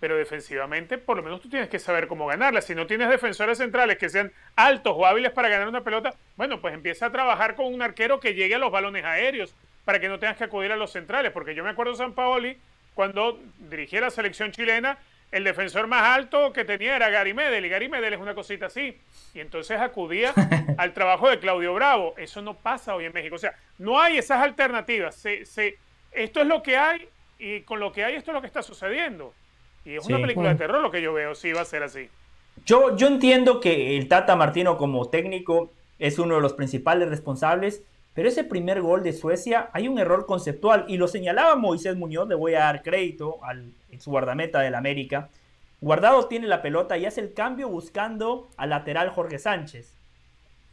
pero defensivamente por lo menos tú tienes que saber cómo ganarla. Si no tienes defensores centrales que sean altos o hábiles para ganar una pelota, bueno, pues empieza a trabajar con un arquero que llegue a los balones aéreos para que no tengas que acudir a los centrales, porque yo me acuerdo de San Paoli cuando dirigía la selección chilena, el defensor más alto que tenía era Gary Medel, y Gary Medel es una cosita así, y entonces acudía al trabajo de Claudio Bravo. Eso no pasa hoy en México, o sea, no hay esas alternativas. Se, se, esto es lo que hay, y con lo que hay esto es lo que está sucediendo. Y es una película de terror lo que yo veo, sí va a ser así. Yo, yo entiendo que el Tata Martino como técnico es uno de los principales responsables, pero ese primer gol de Suecia hay un error conceptual y lo señalaba Moisés Muñoz, le voy a dar crédito al ex guardameta del América. Guardado tiene la pelota y hace el cambio buscando al lateral Jorge Sánchez.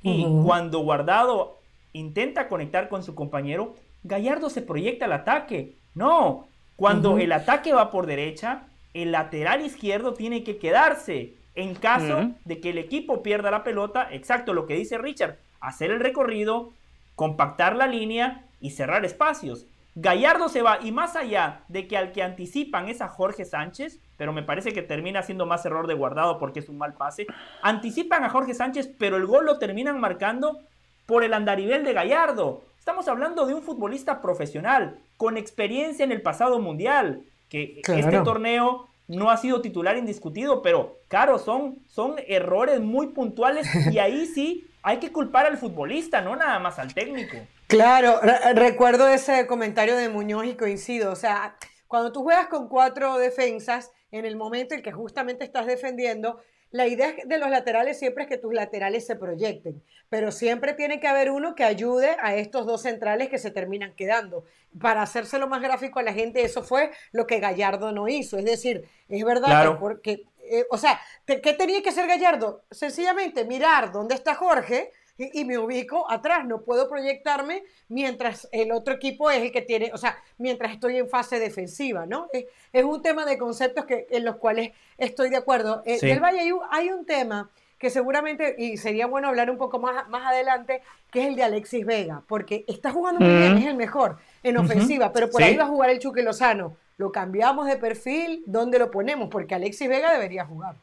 Y cuando Guardado intenta conectar con su compañero, Gallardo se proyecta al ataque. No, cuando el ataque va por derecha, el lateral izquierdo tiene que quedarse en caso de que el equipo pierda la pelota, exacto lo que dice Richard, hacer el recorrido, compactar la línea y cerrar espacios. Gallardo se va y más allá de que al que anticipan es a Jorge Sánchez, pero me parece que termina siendo más error de guardado porque es un mal pase, anticipan a Jorge Sánchez, pero el gol lo terminan marcando por el andarivel de Gallardo. Estamos hablando de un futbolista profesional, con experiencia en el pasado mundial, que este torneo no ha sido titular indiscutido, pero claro, son, son errores muy puntuales y ahí sí hay que culpar al futbolista, no nada más al técnico. Claro, recuerdo ese comentario de Muñoz y coincido, o sea, cuando tú juegas con cuatro defensas, en el momento en que justamente estás defendiendo, la idea de los laterales siempre es que tus laterales se proyecten, pero siempre tiene que haber uno que ayude a estos dos centrales que se terminan quedando. Para hacérselo más gráfico a la gente, eso fue lo que Gallardo no hizo. Es decir, es verdad que porque, eh, o sea, ¿qué tenía que hacer Gallardo? Sencillamente mirar dónde está Jorge y, me ubico atrás, no puedo proyectarme mientras el otro equipo es el que tiene, o sea, mientras estoy en fase defensiva, ¿no? Es, un tema de conceptos que, en los cuales estoy de acuerdo. Eh, del Valle hay un, tema que seguramente, y sería bueno hablar un poco más, más adelante, que es el de Alexis Vega, porque está jugando muy bien, es el mejor en ofensiva, pero por ahí va a jugar el Chuque Lozano. Lo cambiamos de perfil, ¿dónde lo ponemos? Porque Alexis Vega debería jugar.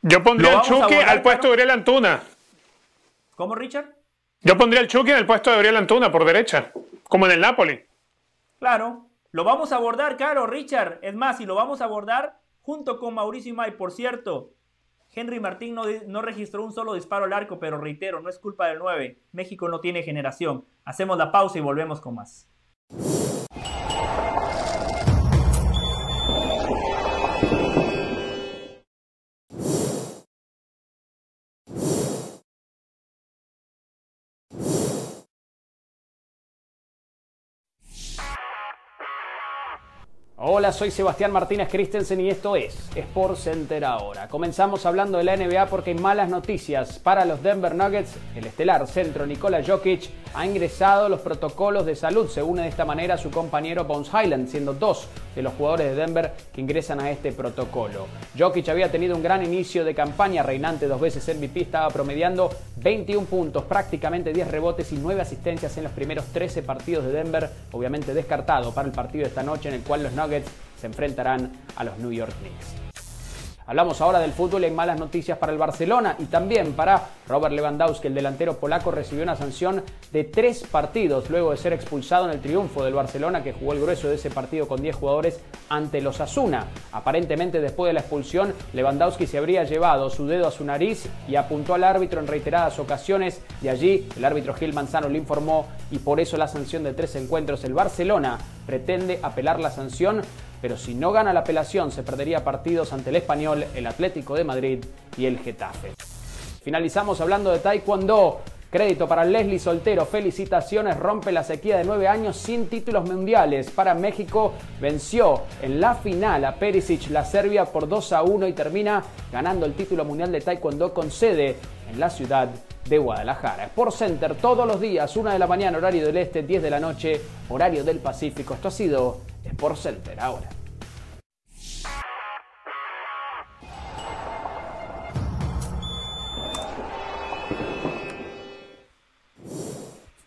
Yo pondría al Chuque al puesto de Uriel Antuna. ¿Cómo, Richard? Yo pondría el Chucky en el puesto de Gabriel Antuna por derecha, como en el Napoli. Claro, lo vamos a abordar, claro, Richard. Es más, y lo vamos a abordar junto con Mauricio May. Por cierto, Henry Martín no, no, registró un solo disparo al arco, pero reitero, no es culpa del 9. México no tiene generación. Hacemos la pausa y volvemos con más. Hola, soy Sebastián Martínez Christensen y esto es Sport Center ahora. Comenzamos hablando de la NBA porque hay malas noticias para los Denver Nuggets. El estelar centro Nikola Jokic ha ingresado los protocolos de salud. Se une de esta manera a su compañero Bones Highland, siendo dos de los jugadores de Denver que ingresan a este protocolo. Jokic había tenido un gran inicio de campaña, reinante dos veces MVP, estaba promediando 21 puntos, prácticamente 10 rebotes y 9 asistencias en los primeros 13 partidos de Denver, obviamente descartado para el partido de esta noche en el cual los Nuggets se enfrentarán a los New York Knicks. Hablamos ahora del fútbol y hay malas noticias para el Barcelona y también para Robert Lewandowski. El delantero polaco recibió una sanción de tres partidos luego de ser expulsado en el triunfo del Barcelona que jugó el grueso de ese partido con 10 jugadores ante los Asuna. Aparentemente después de la expulsión Lewandowski se habría llevado su dedo a su nariz y apuntó al árbitro en reiteradas ocasiones y allí el árbitro Gil Manzano le informó y por eso la sanción de tres encuentros. El Barcelona pretende apelar la sanción pero si no gana la apelación se perdería partidos ante el Español, el Atlético de Madrid y el Getafe. Finalizamos hablando de Taekwondo. Crédito para Leslie Soltero, felicitaciones, rompe la sequía de nueve años sin títulos mundiales. Para México venció en la final a Perisic, la Serbia, por 2 a 1 y termina ganando el título mundial de Taekwondo con sede en la ciudad de Guadalajara. Sport Center todos los días, 1 de la mañana, horario del este, 10 de la noche, horario del Pacífico. Esto ha sido Sport Center ahora.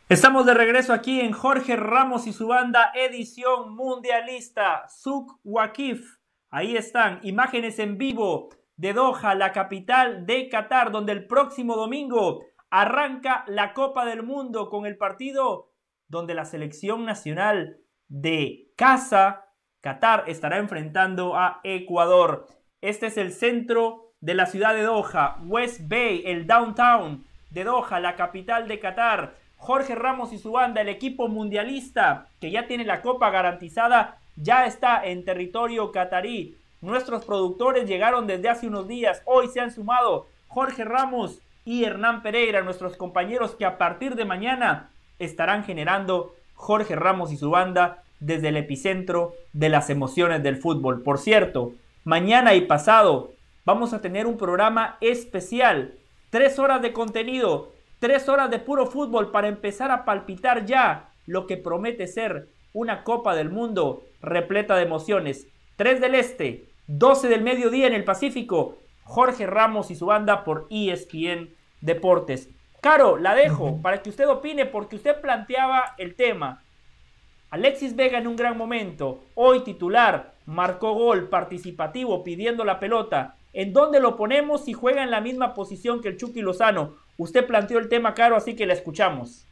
Estamos de regreso aquí en Jorge Ramos y su banda edición mundialista Suk Wakif. Ahí están, imágenes en vivo de Doha, la capital de Qatar, donde el próximo domingo arranca la Copa del Mundo con el partido donde la selección nacional de casa, Qatar, estará enfrentando a Ecuador. Este es el centro de la ciudad de Doha, West Bay, el downtown de Doha, la capital de Qatar. Jorge Ramos y su banda, el equipo mundialista que ya tiene la copa garantizada, ya está en territorio catarí. Nuestros productores llegaron desde hace unos días, hoy se han sumado Jorge Ramos y Hernán Pereira, nuestros compañeros que a partir de mañana estarán generando Jorge Ramos y su banda desde el epicentro de las emociones del fútbol. Por cierto, mañana y pasado vamos a tener un programa especial, tres horas de contenido, tres horas de puro fútbol para empezar a palpitar ya lo que promete ser una Copa del Mundo repleta de emociones. 3 del Este, 12 del mediodía en el Pacífico. Jorge Ramos y su banda por ESPN Deportes. Caro, la dejo para que usted opine porque usted planteaba el tema. Alexis Vega en un gran momento, hoy titular, marcó gol participativo pidiendo la pelota. ¿En dónde lo ponemos si juega en la misma posición que el Chucky Lozano? Usted planteó el tema, Caro, así que la escuchamos.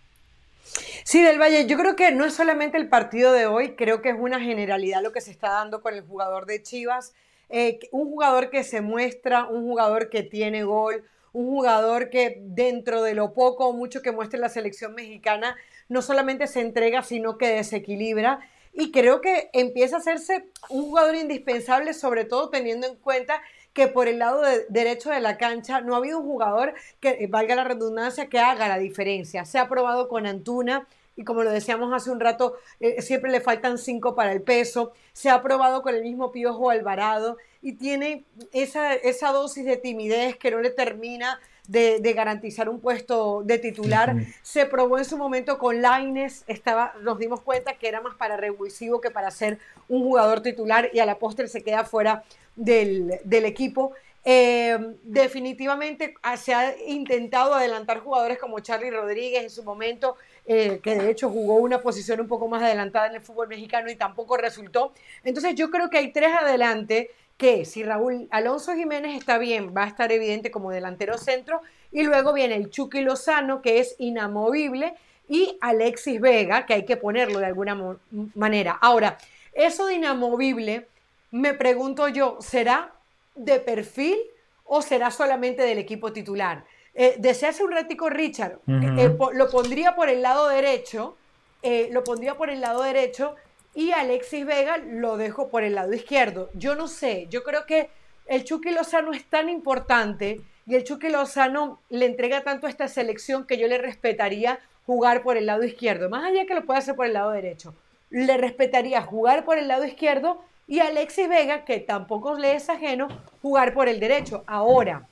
Sí, del Valle, yo creo que no es solamente el partido de hoy, creo que es una generalidad lo que se está dando con el jugador de Chivas. Eh, un jugador que se muestra, un jugador que tiene gol, un jugador que dentro de lo poco o mucho que muestre la selección mexicana, no solamente se entrega, sino que desequilibra. Y creo que empieza a hacerse un jugador indispensable, sobre todo teniendo en cuenta que por el lado derecho de la cancha no ha habido un jugador que, eh, valga la redundancia, que haga la diferencia. Se ha probado con Antuna, y como lo decíamos hace un rato, eh, siempre le faltan cinco para el peso. Se ha probado con el mismo Piojo Alvarado y tiene esa, esa dosis de timidez que no le termina de, garantizar un puesto de titular. Se probó en su momento con Laines, estaba, nos dimos cuenta que era más para revulsivo que para ser un jugador titular y a la postre se queda fuera del, equipo. Eh, definitivamente ah, se ha intentado adelantar jugadores como Charlie Rodríguez en su momento, eh, que de hecho jugó una posición un poco más adelantada en el fútbol mexicano y tampoco resultó. Entonces yo creo que hay tres adelante que si Raúl Alonso Jiménez está bien, va a estar evidente como delantero centro, y luego viene el Chucky Lozano, que es inamovible, y Alexis Vega, que hay que ponerlo de alguna manera. Ahora, eso de inamovible, me pregunto yo, ¿será de perfil o será solamente del equipo titular? Eh, un ratico Richard, eh, eh, lo pondría por el lado derecho, eh, lo pondría por el lado derecho y Alexis Vega lo dejo por el lado izquierdo. Yo no sé, yo creo que el Chucky Lozano es tan importante y el Chucky Lozano le entrega tanto a esta selección que yo le respetaría jugar por el lado izquierdo, más allá que lo pueda hacer por el lado derecho. Le respetaría jugar por el lado izquierdo y Alexis Vega, que tampoco le es ajeno, jugar por el derecho. Ahora,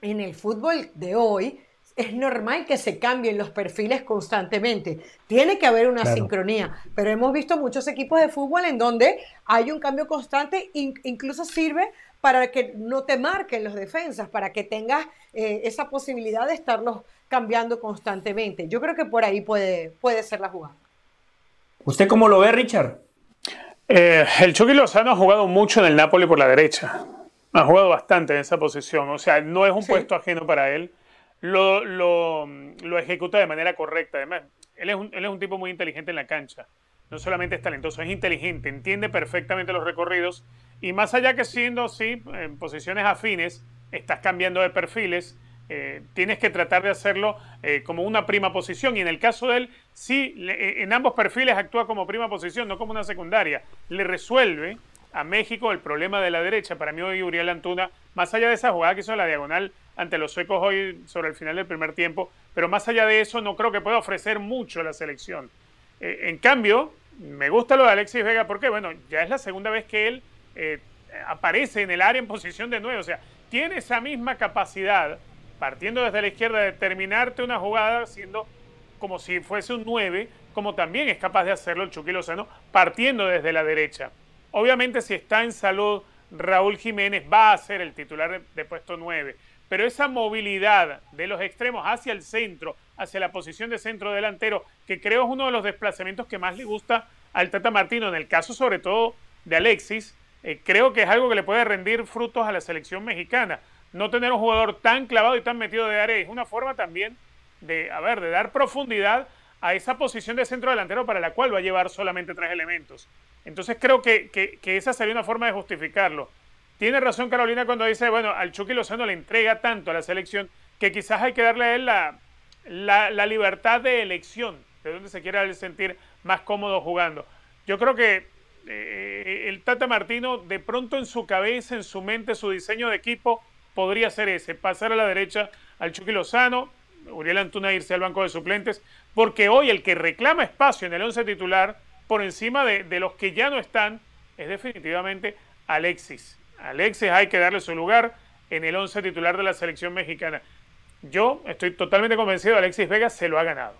en el fútbol de hoy, es normal que se cambien los perfiles constantemente. Tiene que haber una sincronía, pero hemos visto muchos equipos de fútbol en donde hay un cambio constante, incluso sirve para que no te marquen los defensas, para que tengas eh, esa posibilidad de estarlos cambiando constantemente. Yo creo que por ahí puede, puede ser la jugada. ¿Usted cómo lo ve, Richard? Eh, el Chucky Lozano ha jugado mucho en el Napoli por la derecha. Ha jugado bastante en esa posición. O sea, no es un puesto ajeno para él lo, lo, ejecuta de manera correcta. Además, él es, un, él es un tipo muy inteligente en la cancha. No solamente es talentoso, es inteligente, entiende perfectamente los recorridos y más allá que siendo así, en posiciones afines, estás cambiando de perfiles, eh, tienes que tratar de hacerlo eh, como una prima posición. Y en el caso de él, sí, eh, en ambos perfiles actúa como prima posición, no como una secundaria. Le resuelve a México el problema de la derecha. Para mí hoy Uriel Antuna, más allá de esa jugada que hizo en la diagonal ante los suecos hoy sobre el final del primer tiempo, pero más allá de eso no creo que pueda ofrecer mucho la selección. Eh, en cambio, me gusta lo de Alexis Vega porque, bueno, ya es la segunda vez que él eh, aparece en el área en posición de nueve, o sea, tiene esa misma capacidad, partiendo desde la izquierda, de terminarte una jugada siendo como si fuese un 9, como también es capaz de hacerlo el Chucky Lozano, partiendo desde la derecha. Obviamente, si está en salud, Raúl Jiménez va a ser el titular de puesto 9 pero esa movilidad de los extremos hacia el centro, hacia la posición de centro delantero, que creo es uno de los desplazamientos que más le gusta al Tata Martino, en el caso sobre todo de Alexis, eh, creo que es algo que le puede rendir frutos a la selección mexicana. No tener un jugador tan clavado y tan metido de área es una forma también de, a ver, de dar profundidad a esa posición de centro delantero para la cual va a llevar solamente tres elementos. Entonces creo que, que, esa sería una forma de justificarlo. Tiene razón Carolina cuando dice, bueno, al Chucky Lozano le entrega tanto a la selección que quizás hay que darle a él la, la, libertad de elección, de donde se quiera sentir más cómodo jugando. Yo creo que eh, el Tata Martino, de pronto en su cabeza, en su mente, su diseño de equipo, podría ser ese, pasar a la derecha al Chucky Lozano, Uriel Antuna irse al banco de suplentes, porque hoy el que reclama espacio en el once titular, por encima de, de los que ya no están, es definitivamente Alexis. Alexis hay que darle su lugar en el once titular de la selección mexicana. Yo estoy totalmente convencido, Alexis Vega se lo ha ganado.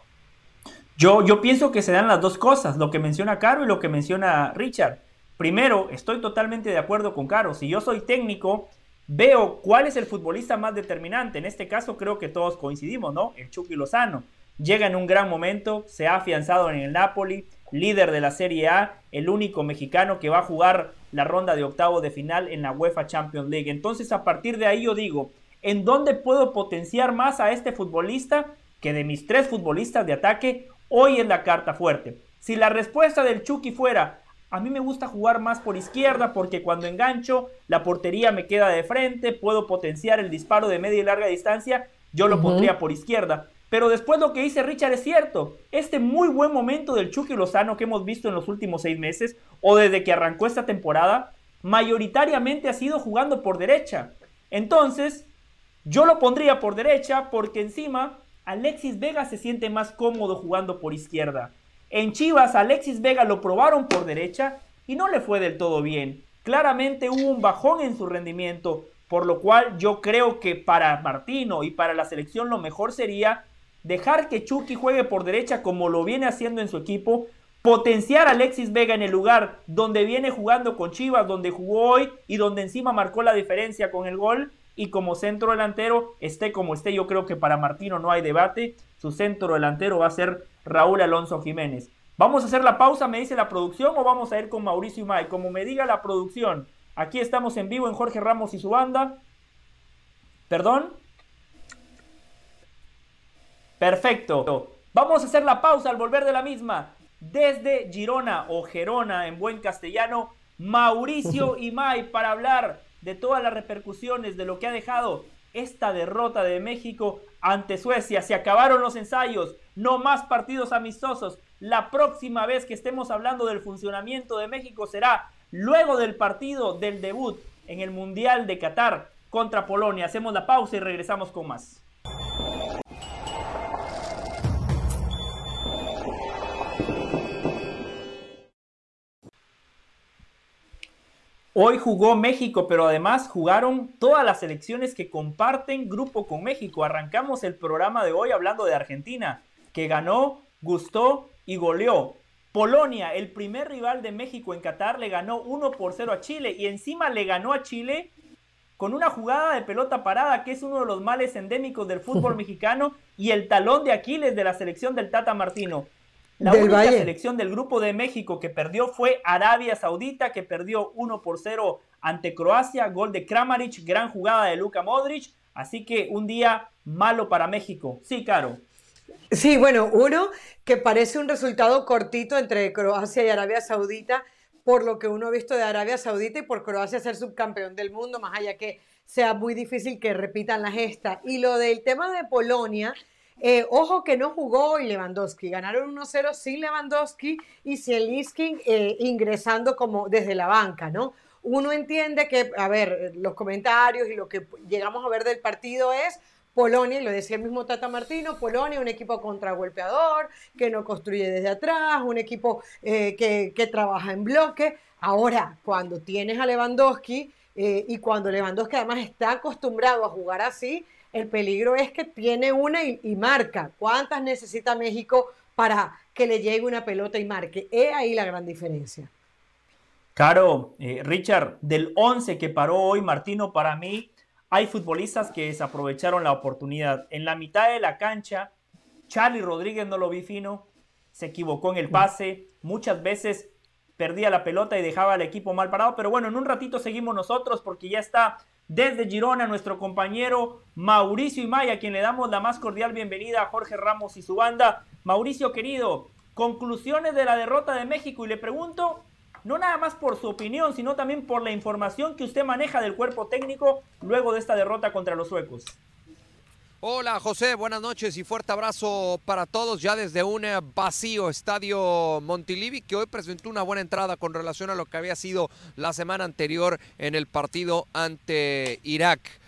Yo, yo pienso que se dan las dos cosas, lo que menciona Caro y lo que menciona Richard. Primero, estoy totalmente de acuerdo con Caro. Si yo soy técnico, veo cuál es el futbolista más determinante. En este caso creo que todos coincidimos, ¿no? El Chucky Lozano. Llega en un gran momento, se ha afianzado en el Napoli, líder de la Serie A, el único mexicano que va a jugar la ronda de octavo de final en la UEFA Champions League. Entonces, a partir de ahí yo digo, ¿en dónde puedo potenciar más a este futbolista? Que de mis tres futbolistas de ataque, hoy es la carta fuerte. Si la respuesta del Chucky fuera, a mí me gusta jugar más por izquierda porque cuando engancho la portería me queda de frente, puedo potenciar el disparo de media y larga distancia, yo lo pondría por izquierda. Pero después lo que dice Richard es cierto. Este muy buen momento del Chucky Lozano que hemos visto en los últimos seis meses o desde que arrancó esta temporada, mayoritariamente ha sido jugando por derecha. Entonces, yo lo pondría por derecha porque encima Alexis Vega se siente más cómodo jugando por izquierda. En Chivas, Alexis Vega lo probaron por derecha y no le fue del todo bien. Claramente hubo un bajón en su rendimiento, por lo cual yo creo que para Martino y para la selección lo mejor sería dejar que Chucky juegue por derecha como lo viene haciendo en su equipo, potenciar a Alexis Vega en el lugar donde viene jugando con Chivas, donde jugó hoy y donde encima marcó la diferencia con el gol. Y como centro delantero, esté como esté, yo creo que para Martino no hay debate. Su centro delantero va a ser Raúl Alonso Jiménez. Vamos a hacer la pausa, me dice la producción, o vamos a ir con Mauricio May. Como me diga la producción, aquí estamos en vivo en Jorge Ramos y su banda. ¿Perdón? Perfecto. Vamos a hacer la pausa al volver de la misma. Desde Girona o Gerona en buen castellano, Mauricio Imay para hablar de todas las repercusiones de lo que ha dejado esta derrota de México ante Suecia. Se acabaron los ensayos, no más partidos amistosos. La próxima vez que estemos hablando del funcionamiento de México será luego del partido del debut en el Mundial de Qatar contra Polonia. Hacemos la pausa y regresamos con más. Hoy jugó México, pero además jugaron todas las selecciones que comparten grupo con México. Arrancamos el programa de hoy hablando de Argentina, que ganó, gustó y goleó. Polonia, el primer rival de México en Qatar, le ganó 1 por 0 a Chile y encima le ganó a Chile con una jugada de pelota parada que es uno de los males endémicos del fútbol mexicano y el talón de Aquiles de la selección del Tata Martino. La única selección del grupo de México que perdió fue Arabia Saudita, que perdió 1 por 0 ante Croacia, gol de Kramaric, gran jugada de Luka Modric, así que un día malo para México. Sí, Caro. Sí, bueno, uno que parece un resultado cortito entre Croacia y Arabia Saudita, por lo que uno ha visto de Arabia Saudita y por Croacia ser subcampeón del mundo, más allá que sea muy difícil que repitan la gesta. Y lo del tema de Polonia, eh, ojo que no jugó Lewandowski, ganaron 1-0 sin Lewandowski y Zielinski eh, ingresando como desde la banca, ¿no? Uno entiende que, a ver, los comentarios y lo que llegamos a ver del partido es Polonia, y lo decía el mismo Tata Martino, Polonia, un equipo contragolpeador, que no construye desde atrás, un equipo eh, que, que, trabaja en bloque. Ahora, cuando tienes a Lewandowski y cuando Lewandowski además está acostumbrado a jugar así, el peligro es que tiene una y, marca. ¿Cuántas necesita México para que le llegue una pelota y marque? Es ahí la gran diferencia. Caro, eh, Richard, del 11 que paró hoy Martino, para mí hay futbolistas que desaprovecharon la oportunidad. En la mitad de la cancha, Charlie Rodríguez no lo vi fino, se equivocó en el pase, muchas veces perdía la pelota y dejaba al equipo mal parado. Pero bueno, en un ratito seguimos nosotros porque ya está desde Girona nuestro compañero Mauricio Imaya, a quien le damos la más cordial bienvenida a Jorge Ramos y su banda. Mauricio querido, conclusiones de la derrota de México y le pregunto, no nada más por su opinión, sino también por la información que usted maneja del cuerpo técnico luego de esta derrota contra los suecos. Hola José, buenas noches y fuerte abrazo para todos ya desde un eh, vacío estadio Montilivi que hoy presentó una buena entrada con relación a lo que había sido la semana anterior en el partido ante Irak.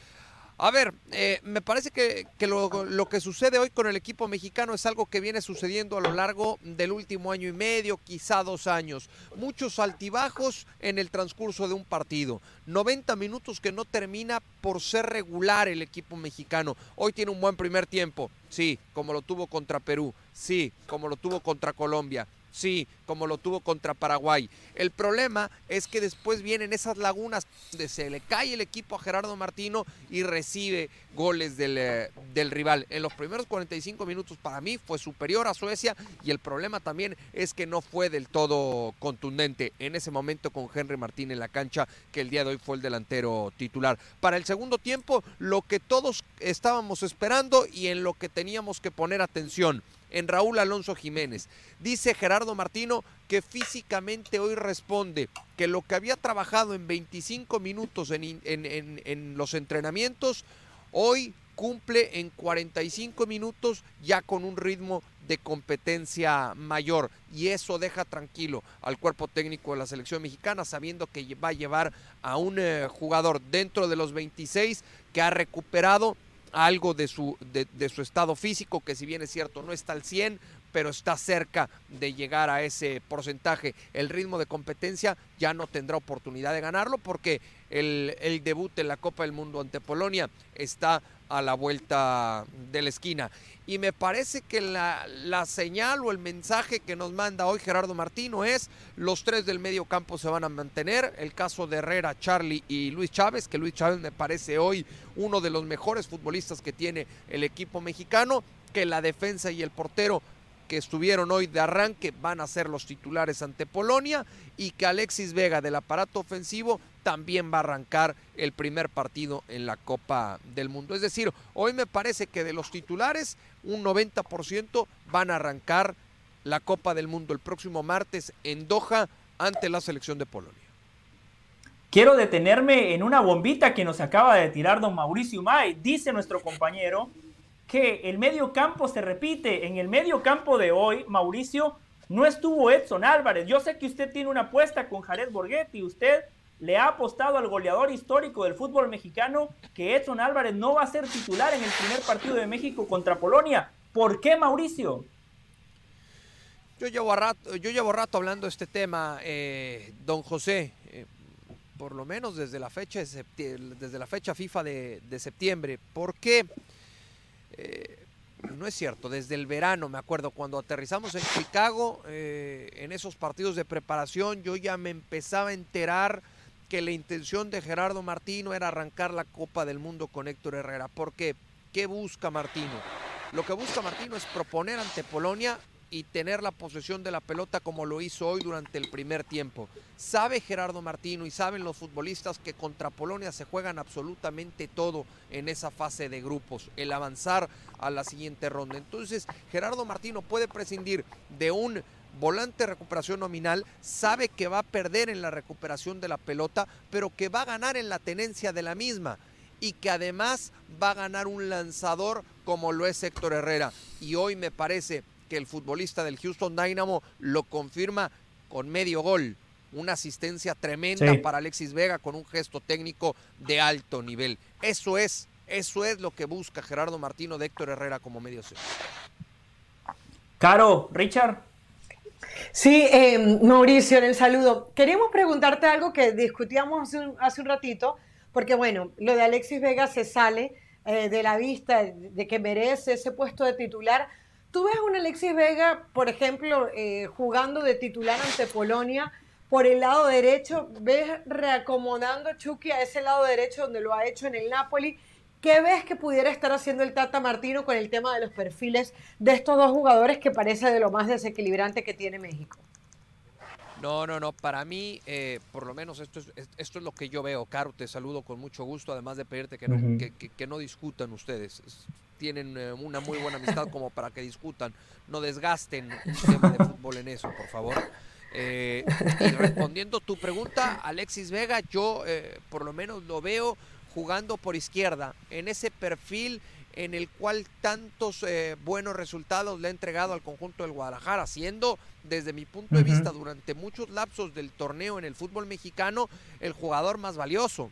A ver, eh, me parece que, lo, que sucede hoy con el equipo mexicano es algo que viene sucediendo a lo largo del último año y medio, quizá dos años. Muchos altibajos en el transcurso de un partido. 90 minutos que no termina por ser regular el equipo mexicano. Hoy tiene un buen primer tiempo, sí, como lo tuvo contra Perú, sí, como lo tuvo contra Colombia, Sí, como lo tuvo contra Paraguay. El problema es que después vienen esas lagunas donde se le cae el equipo a Gerardo Martino y recibe goles del, eh, del, rival. En los primeros 45 minutos para mí fue superior a Suecia y el problema también es que no fue del todo contundente en ese momento con Henry Martín en la cancha que el día de hoy fue el delantero titular. Para el segundo tiempo, lo que todos estábamos esperando y en lo que teníamos que poner atención en Raúl Alonso Jiménez. Dice Gerardo Martino que físicamente hoy responde que lo que había trabajado en 25 minutos en, los entrenamientos, hoy cumple en 45 minutos ya con un ritmo de competencia mayor y eso deja tranquilo al cuerpo técnico de la selección mexicana sabiendo que va a llevar a un eh, jugador dentro de los 26 que ha recuperado algo de su, de, su estado físico, que si bien es cierto no está al 100, pero está cerca de llegar a ese porcentaje. El ritmo de competencia ya no tendrá oportunidad de ganarlo porque el, el debut en la Copa del Mundo ante Polonia está a la vuelta de la esquina. Y me parece que la, la, señal o el mensaje que nos manda hoy Gerardo Martino es los tres del medio campo se van a mantener. El caso de Herrera, Charlie y Luis Chávez, que Luis Chávez me parece hoy uno de los mejores futbolistas que tiene el equipo mexicano, que la defensa y el portero que estuvieron hoy de arranque van a ser los titulares ante Polonia y que Alexis Vega del aparato ofensivo también va a arrancar el primer partido en la Copa del Mundo. Es decir, hoy me parece que de los titulares un 90% van a arrancar la Copa del Mundo el próximo martes en Doha ante la selección de Polonia. Quiero detenerme en una bombita que nos acaba de tirar don Mauricio May. Dice nuestro compañero que el medio campo se repite. En el medio campo de hoy, Mauricio, no estuvo Edson Álvarez. Yo sé que usted tiene una apuesta con Jared Borghetti. Usted le ha apostado al goleador histórico del fútbol mexicano que Edson Álvarez no va a ser titular en el primer partido de México contra Polonia. ¿Por qué, Mauricio? Yo llevo rato, yo llevo rato hablando de este tema, eh, don José, eh, por lo menos desde la fecha, desde la fecha FIFA de, septiembre. ¿Por qué? Eh, no es cierto, desde el verano, me acuerdo, cuando aterrizamos en Chicago, en esos partidos de preparación, yo ya me empezaba a enterar que la intención de Gerardo Martino era arrancar la Copa del Mundo con Héctor Herrera. ¿Por qué? ¿Qué busca Martino? Lo que busca Martino es proponer ante Polonia y tener la posesión de la pelota como lo hizo hoy durante el primer tiempo. Sabe Gerardo Martino y saben los futbolistas que contra Polonia se juegan absolutamente todo en esa fase de grupos, el avanzar a la siguiente ronda. Entonces Gerardo Martino puede prescindir de un volante de recuperación nominal, sabe que va a perder en la recuperación de la pelota, pero que va a ganar en la tenencia de la misma y que además va a ganar un lanzador como lo es Héctor Herrera. Y hoy me parece que el futbolista del Houston Dynamo lo confirma con medio gol. Una asistencia tremenda para Alexis Vega con un gesto técnico de alto nivel. Eso es, eso es lo que busca Gerardo Martino de Héctor Herrera como medio centro. Caro, Richard. Sí, em, Mauricio, en el saludo. Queríamos preguntarte algo que discutíamos hace un, ratito, porque bueno, lo de Alexis Vega se sale eh, de la vista de que merece ese puesto de titular. ¿Tú ves a un Alexis Vega, por ejemplo, eh, jugando de titular ante Polonia por el lado derecho? ¿Ves reacomodando a Chucky a ese lado derecho donde lo ha hecho en el Napoli? ¿Qué ves que pudiera estar haciendo el Tata Martino con el tema de los perfiles de estos dos jugadores que parece de lo más desequilibrante que tiene México? No, no, no. Para mí, eh, por lo menos esto es, esto es lo que yo veo. Caro, te saludo con mucho gusto, además de pedirte que no, que, no discutan ustedes. Tienen eh, una muy buena amistad como para que discutan. No desgasten un tema de fútbol en eso, por favor. Eh, y respondiendo tu pregunta, Alexis Vega, yo por lo menos lo veo jugando por izquierda, en ese perfil en el cual tantos eh, buenos resultados le ha entregado al conjunto del Guadalajara, siendo desde mi punto de vista durante muchos lapsos del torneo en el fútbol mexicano el jugador más valioso.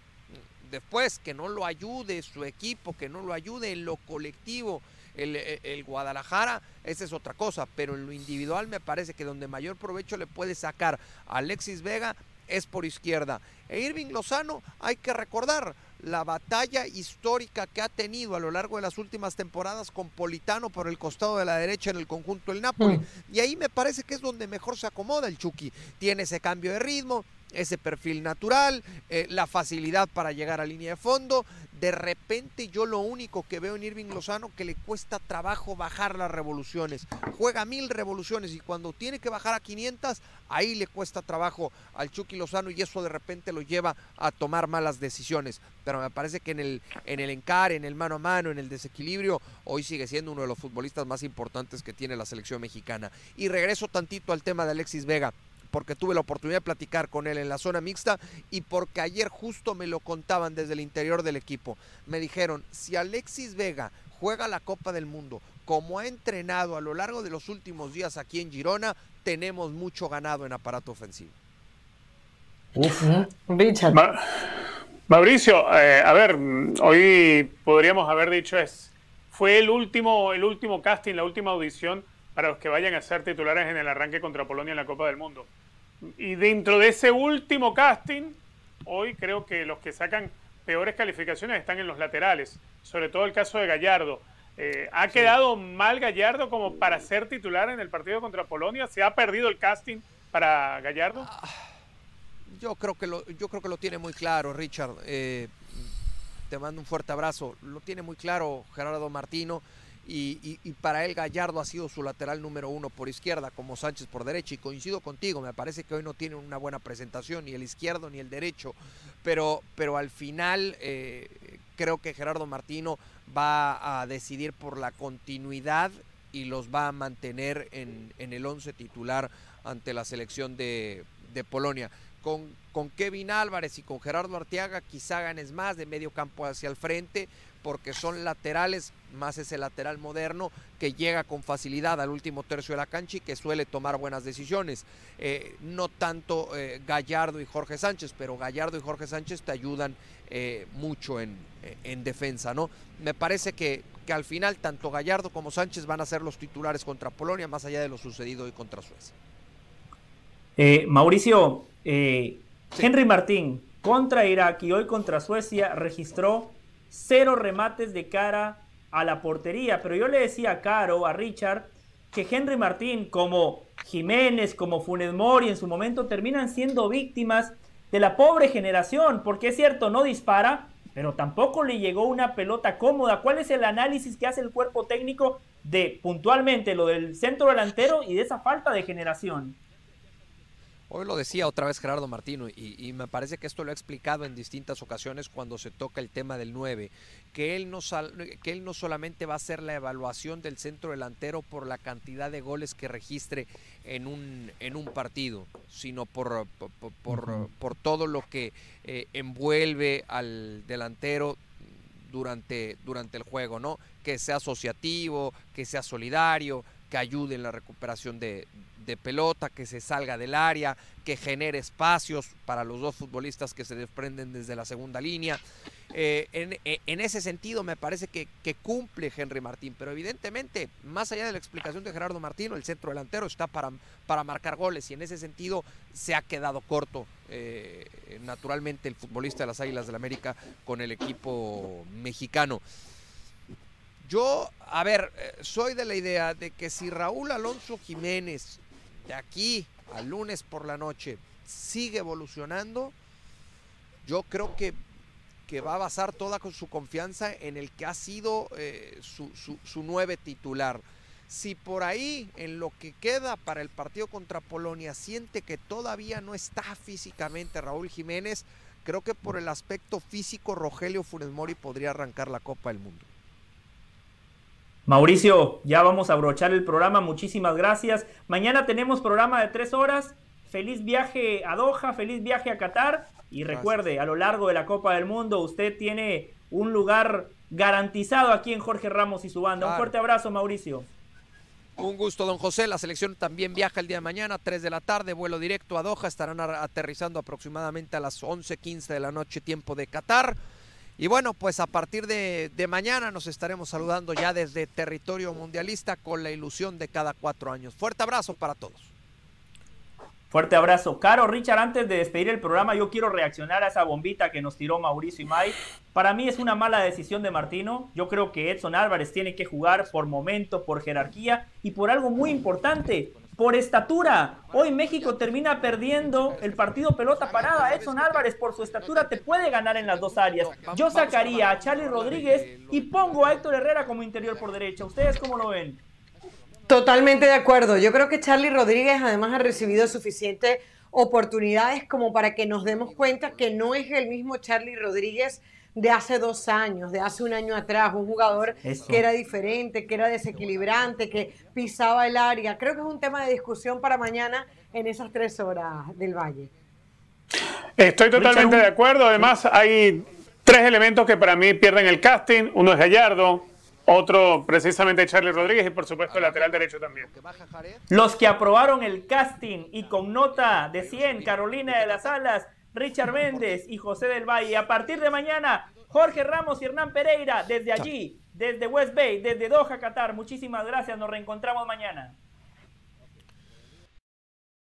Después, que no lo ayude su equipo, que no lo ayude en lo colectivo el, eh, el, Guadalajara, esa es otra cosa, pero en lo individual me parece que donde mayor provecho le puede sacar a Alexis Vega es por izquierda. E Irving Lozano, hay que recordar, la batalla histórica que ha tenido a lo largo de las últimas temporadas con Politano por el costado de la derecha en el conjunto del Napoli. Mm. Y ahí me parece que es donde mejor se acomoda el Chucky. Tiene ese cambio de ritmo, ese perfil natural, eh, la facilidad para llegar a línea de fondo. De repente yo lo único que veo en Irving Lozano que le cuesta trabajo bajar las revoluciones. Juega mil revoluciones y cuando tiene que bajar a 500, ahí le cuesta trabajo al Chucky Lozano y eso de repente lo lleva a tomar malas decisiones. Pero me parece que en el, en el encare, en el mano a mano, en el desequilibrio, hoy sigue siendo uno de los futbolistas más importantes que tiene la selección mexicana. Y regreso tantito al tema de Alexis Vega porque tuve la oportunidad de platicar con él en la zona mixta y porque ayer justo me lo contaban desde el interior del equipo. Me dijeron, si Alexis Vega juega la Copa del Mundo como ha entrenado a lo largo de los últimos días aquí en Girona, tenemos mucho ganado en aparato ofensivo. Mauricio, eh, a ver, hoy podríamos haber dicho es, fue el último, el último casting, la última audición para los que vayan a ser titulares en el arranque contra Polonia en la Copa del Mundo. Y dentro de ese último casting, hoy creo que los que sacan peores calificaciones están en los laterales, sobre todo el caso de Gallardo. Eh, ¿Ha quedado mal Gallardo como para ser titular en el partido contra Polonia? ¿Se ha perdido el casting para Gallardo? Ah, yo creo que lo, yo creo que lo tiene muy claro, Richard. Eh, te mando un fuerte abrazo. Lo tiene muy claro Gerardo Martino. Y, para él Gallardo ha sido su lateral número uno por izquierda, como Sánchez por derecha. Y coincido contigo, me parece que hoy no tiene una buena presentación, ni el izquierdo ni el derecho. Pero, pero al final eh, creo que Gerardo Martino va a decidir por la continuidad y los va a mantener en, el once titular ante la selección de, Polonia. Con, con Kevin Álvarez y con Gerardo Arteaga quizá ganes más de medio campo hacia el frente, porque son laterales, más ese lateral moderno que llega con facilidad al último tercio de la cancha y que suele tomar buenas decisiones. Eh, no tanto eh, Gallardo y Jorge Sánchez, pero Gallardo y Jorge Sánchez te ayudan eh, mucho en, en, defensa, ¿no? Me parece que, que al final tanto Gallardo como Sánchez van a ser los titulares contra Polonia, más allá de lo sucedido hoy contra Suecia. Mauricio, Henry Martín contra Irak y hoy contra Suecia registró cero remates de cara a la portería. Pero yo le decía a Caro, a Richard, que Henry Martín, como Jiménez, como Funes Mori en su momento, terminan siendo víctimas de la pobre generación, porque es cierto, no dispara, pero tampoco le llegó una pelota cómoda. ¿Cuál es el análisis que hace el cuerpo técnico de puntualmente lo del centro delantero y de esa falta de generación? Hoy lo decía otra vez Gerardo Martino y, me parece que esto lo ha explicado en distintas ocasiones cuando se toca el tema del 9, que él no, que él no solamente va a hacer la evaluación del centro delantero por la cantidad de goles que registre en un, en un partido, sino por, por, por, todo lo que eh, envuelve al delantero durante, durante el juego, ¿no? Que sea asociativo, que sea solidario, que ayude en la recuperación de, de pelota, que se salga del área, que genere espacios para los dos futbolistas que se desprenden desde la segunda línea. Eh, eh, en, ese sentido me parece que, cumple Henry Martín, pero evidentemente, más allá de la explicación de Gerardo Martino, el centro delantero está para, para marcar goles y en ese sentido se ha quedado corto eh, naturalmente el futbolista de las Águilas del la América con el equipo mexicano. Yo, a ver, soy de la idea de que si Raúl Alonso Jiménez de aquí al lunes por la noche sigue evolucionando, yo creo que, que va a basar toda su confianza en el que ha sido eh, su, su, nueve titular. Si por ahí, en lo que queda para el partido contra Polonia, siente que todavía no está físicamente Raúl Jiménez, creo que por el aspecto físico Rogelio Funes Mori podría arrancar la Copa del Mundo. Mauricio, ya vamos a abrochar el programa. Muchísimas gracias. Mañana tenemos programa de tres horas. Feliz viaje a Doha, feliz viaje a Qatar. Y recuerde, a lo largo de la Copa del Mundo, usted tiene un lugar garantizado aquí en Jorge Ramos y su banda. Un fuerte abrazo, Mauricio. Un gusto, don José. La selección también viaja el día de mañana, 3 de la tarde, vuelo directo a Doha. Estarán aterrizando aproximadamente a las 11:15 de la noche, tiempo de Qatar. Y bueno, pues a partir de, mañana nos estaremos saludando ya desde territorio mundialista con la ilusión de cada cuatro años. Fuerte abrazo para todos. Fuerte abrazo. Caro, Richard, antes de despedir el programa, yo quiero reaccionar a esa bombita que nos tiró Mauricio y Mike. Para mí es una mala decisión de Martino. Yo creo que Edson Álvarez tiene que jugar por momento, por jerarquía y por algo muy importante por estatura. Hoy México termina perdiendo el partido pelota parada. Edson Álvarez por su estatura te puede ganar en las dos áreas. Yo sacaría a Charlie Rodríguez y pongo a Héctor Herrera como interior por derecha. ¿Ustedes cómo lo ven? Totalmente de acuerdo. Yo creo que Charlie Rodríguez además ha recibido suficientes oportunidades como para que nos demos cuenta que no es el mismo Charlie Rodríguez de hace dos años, de hace un año atrás, un jugador que era diferente, que era desequilibrante, que pisaba el área. Creo que es un tema de discusión para mañana en esas tres horas del Valle. Estoy totalmente de acuerdo. Además, hay tres elementos que para mí pierden el casting. Uno es Gallardo, otro precisamente Charlie Rodríguez y por supuesto el lateral derecho también. Los que aprobaron el casting y con nota de 100, Carolina de las Alas, Richard Méndez y José del Valle. A partir de mañana, Jorge Ramos y Hernán Pereira, desde allí, desde West Bay, desde Doha, Qatar. Muchísimas gracias, nos reencontramos mañana.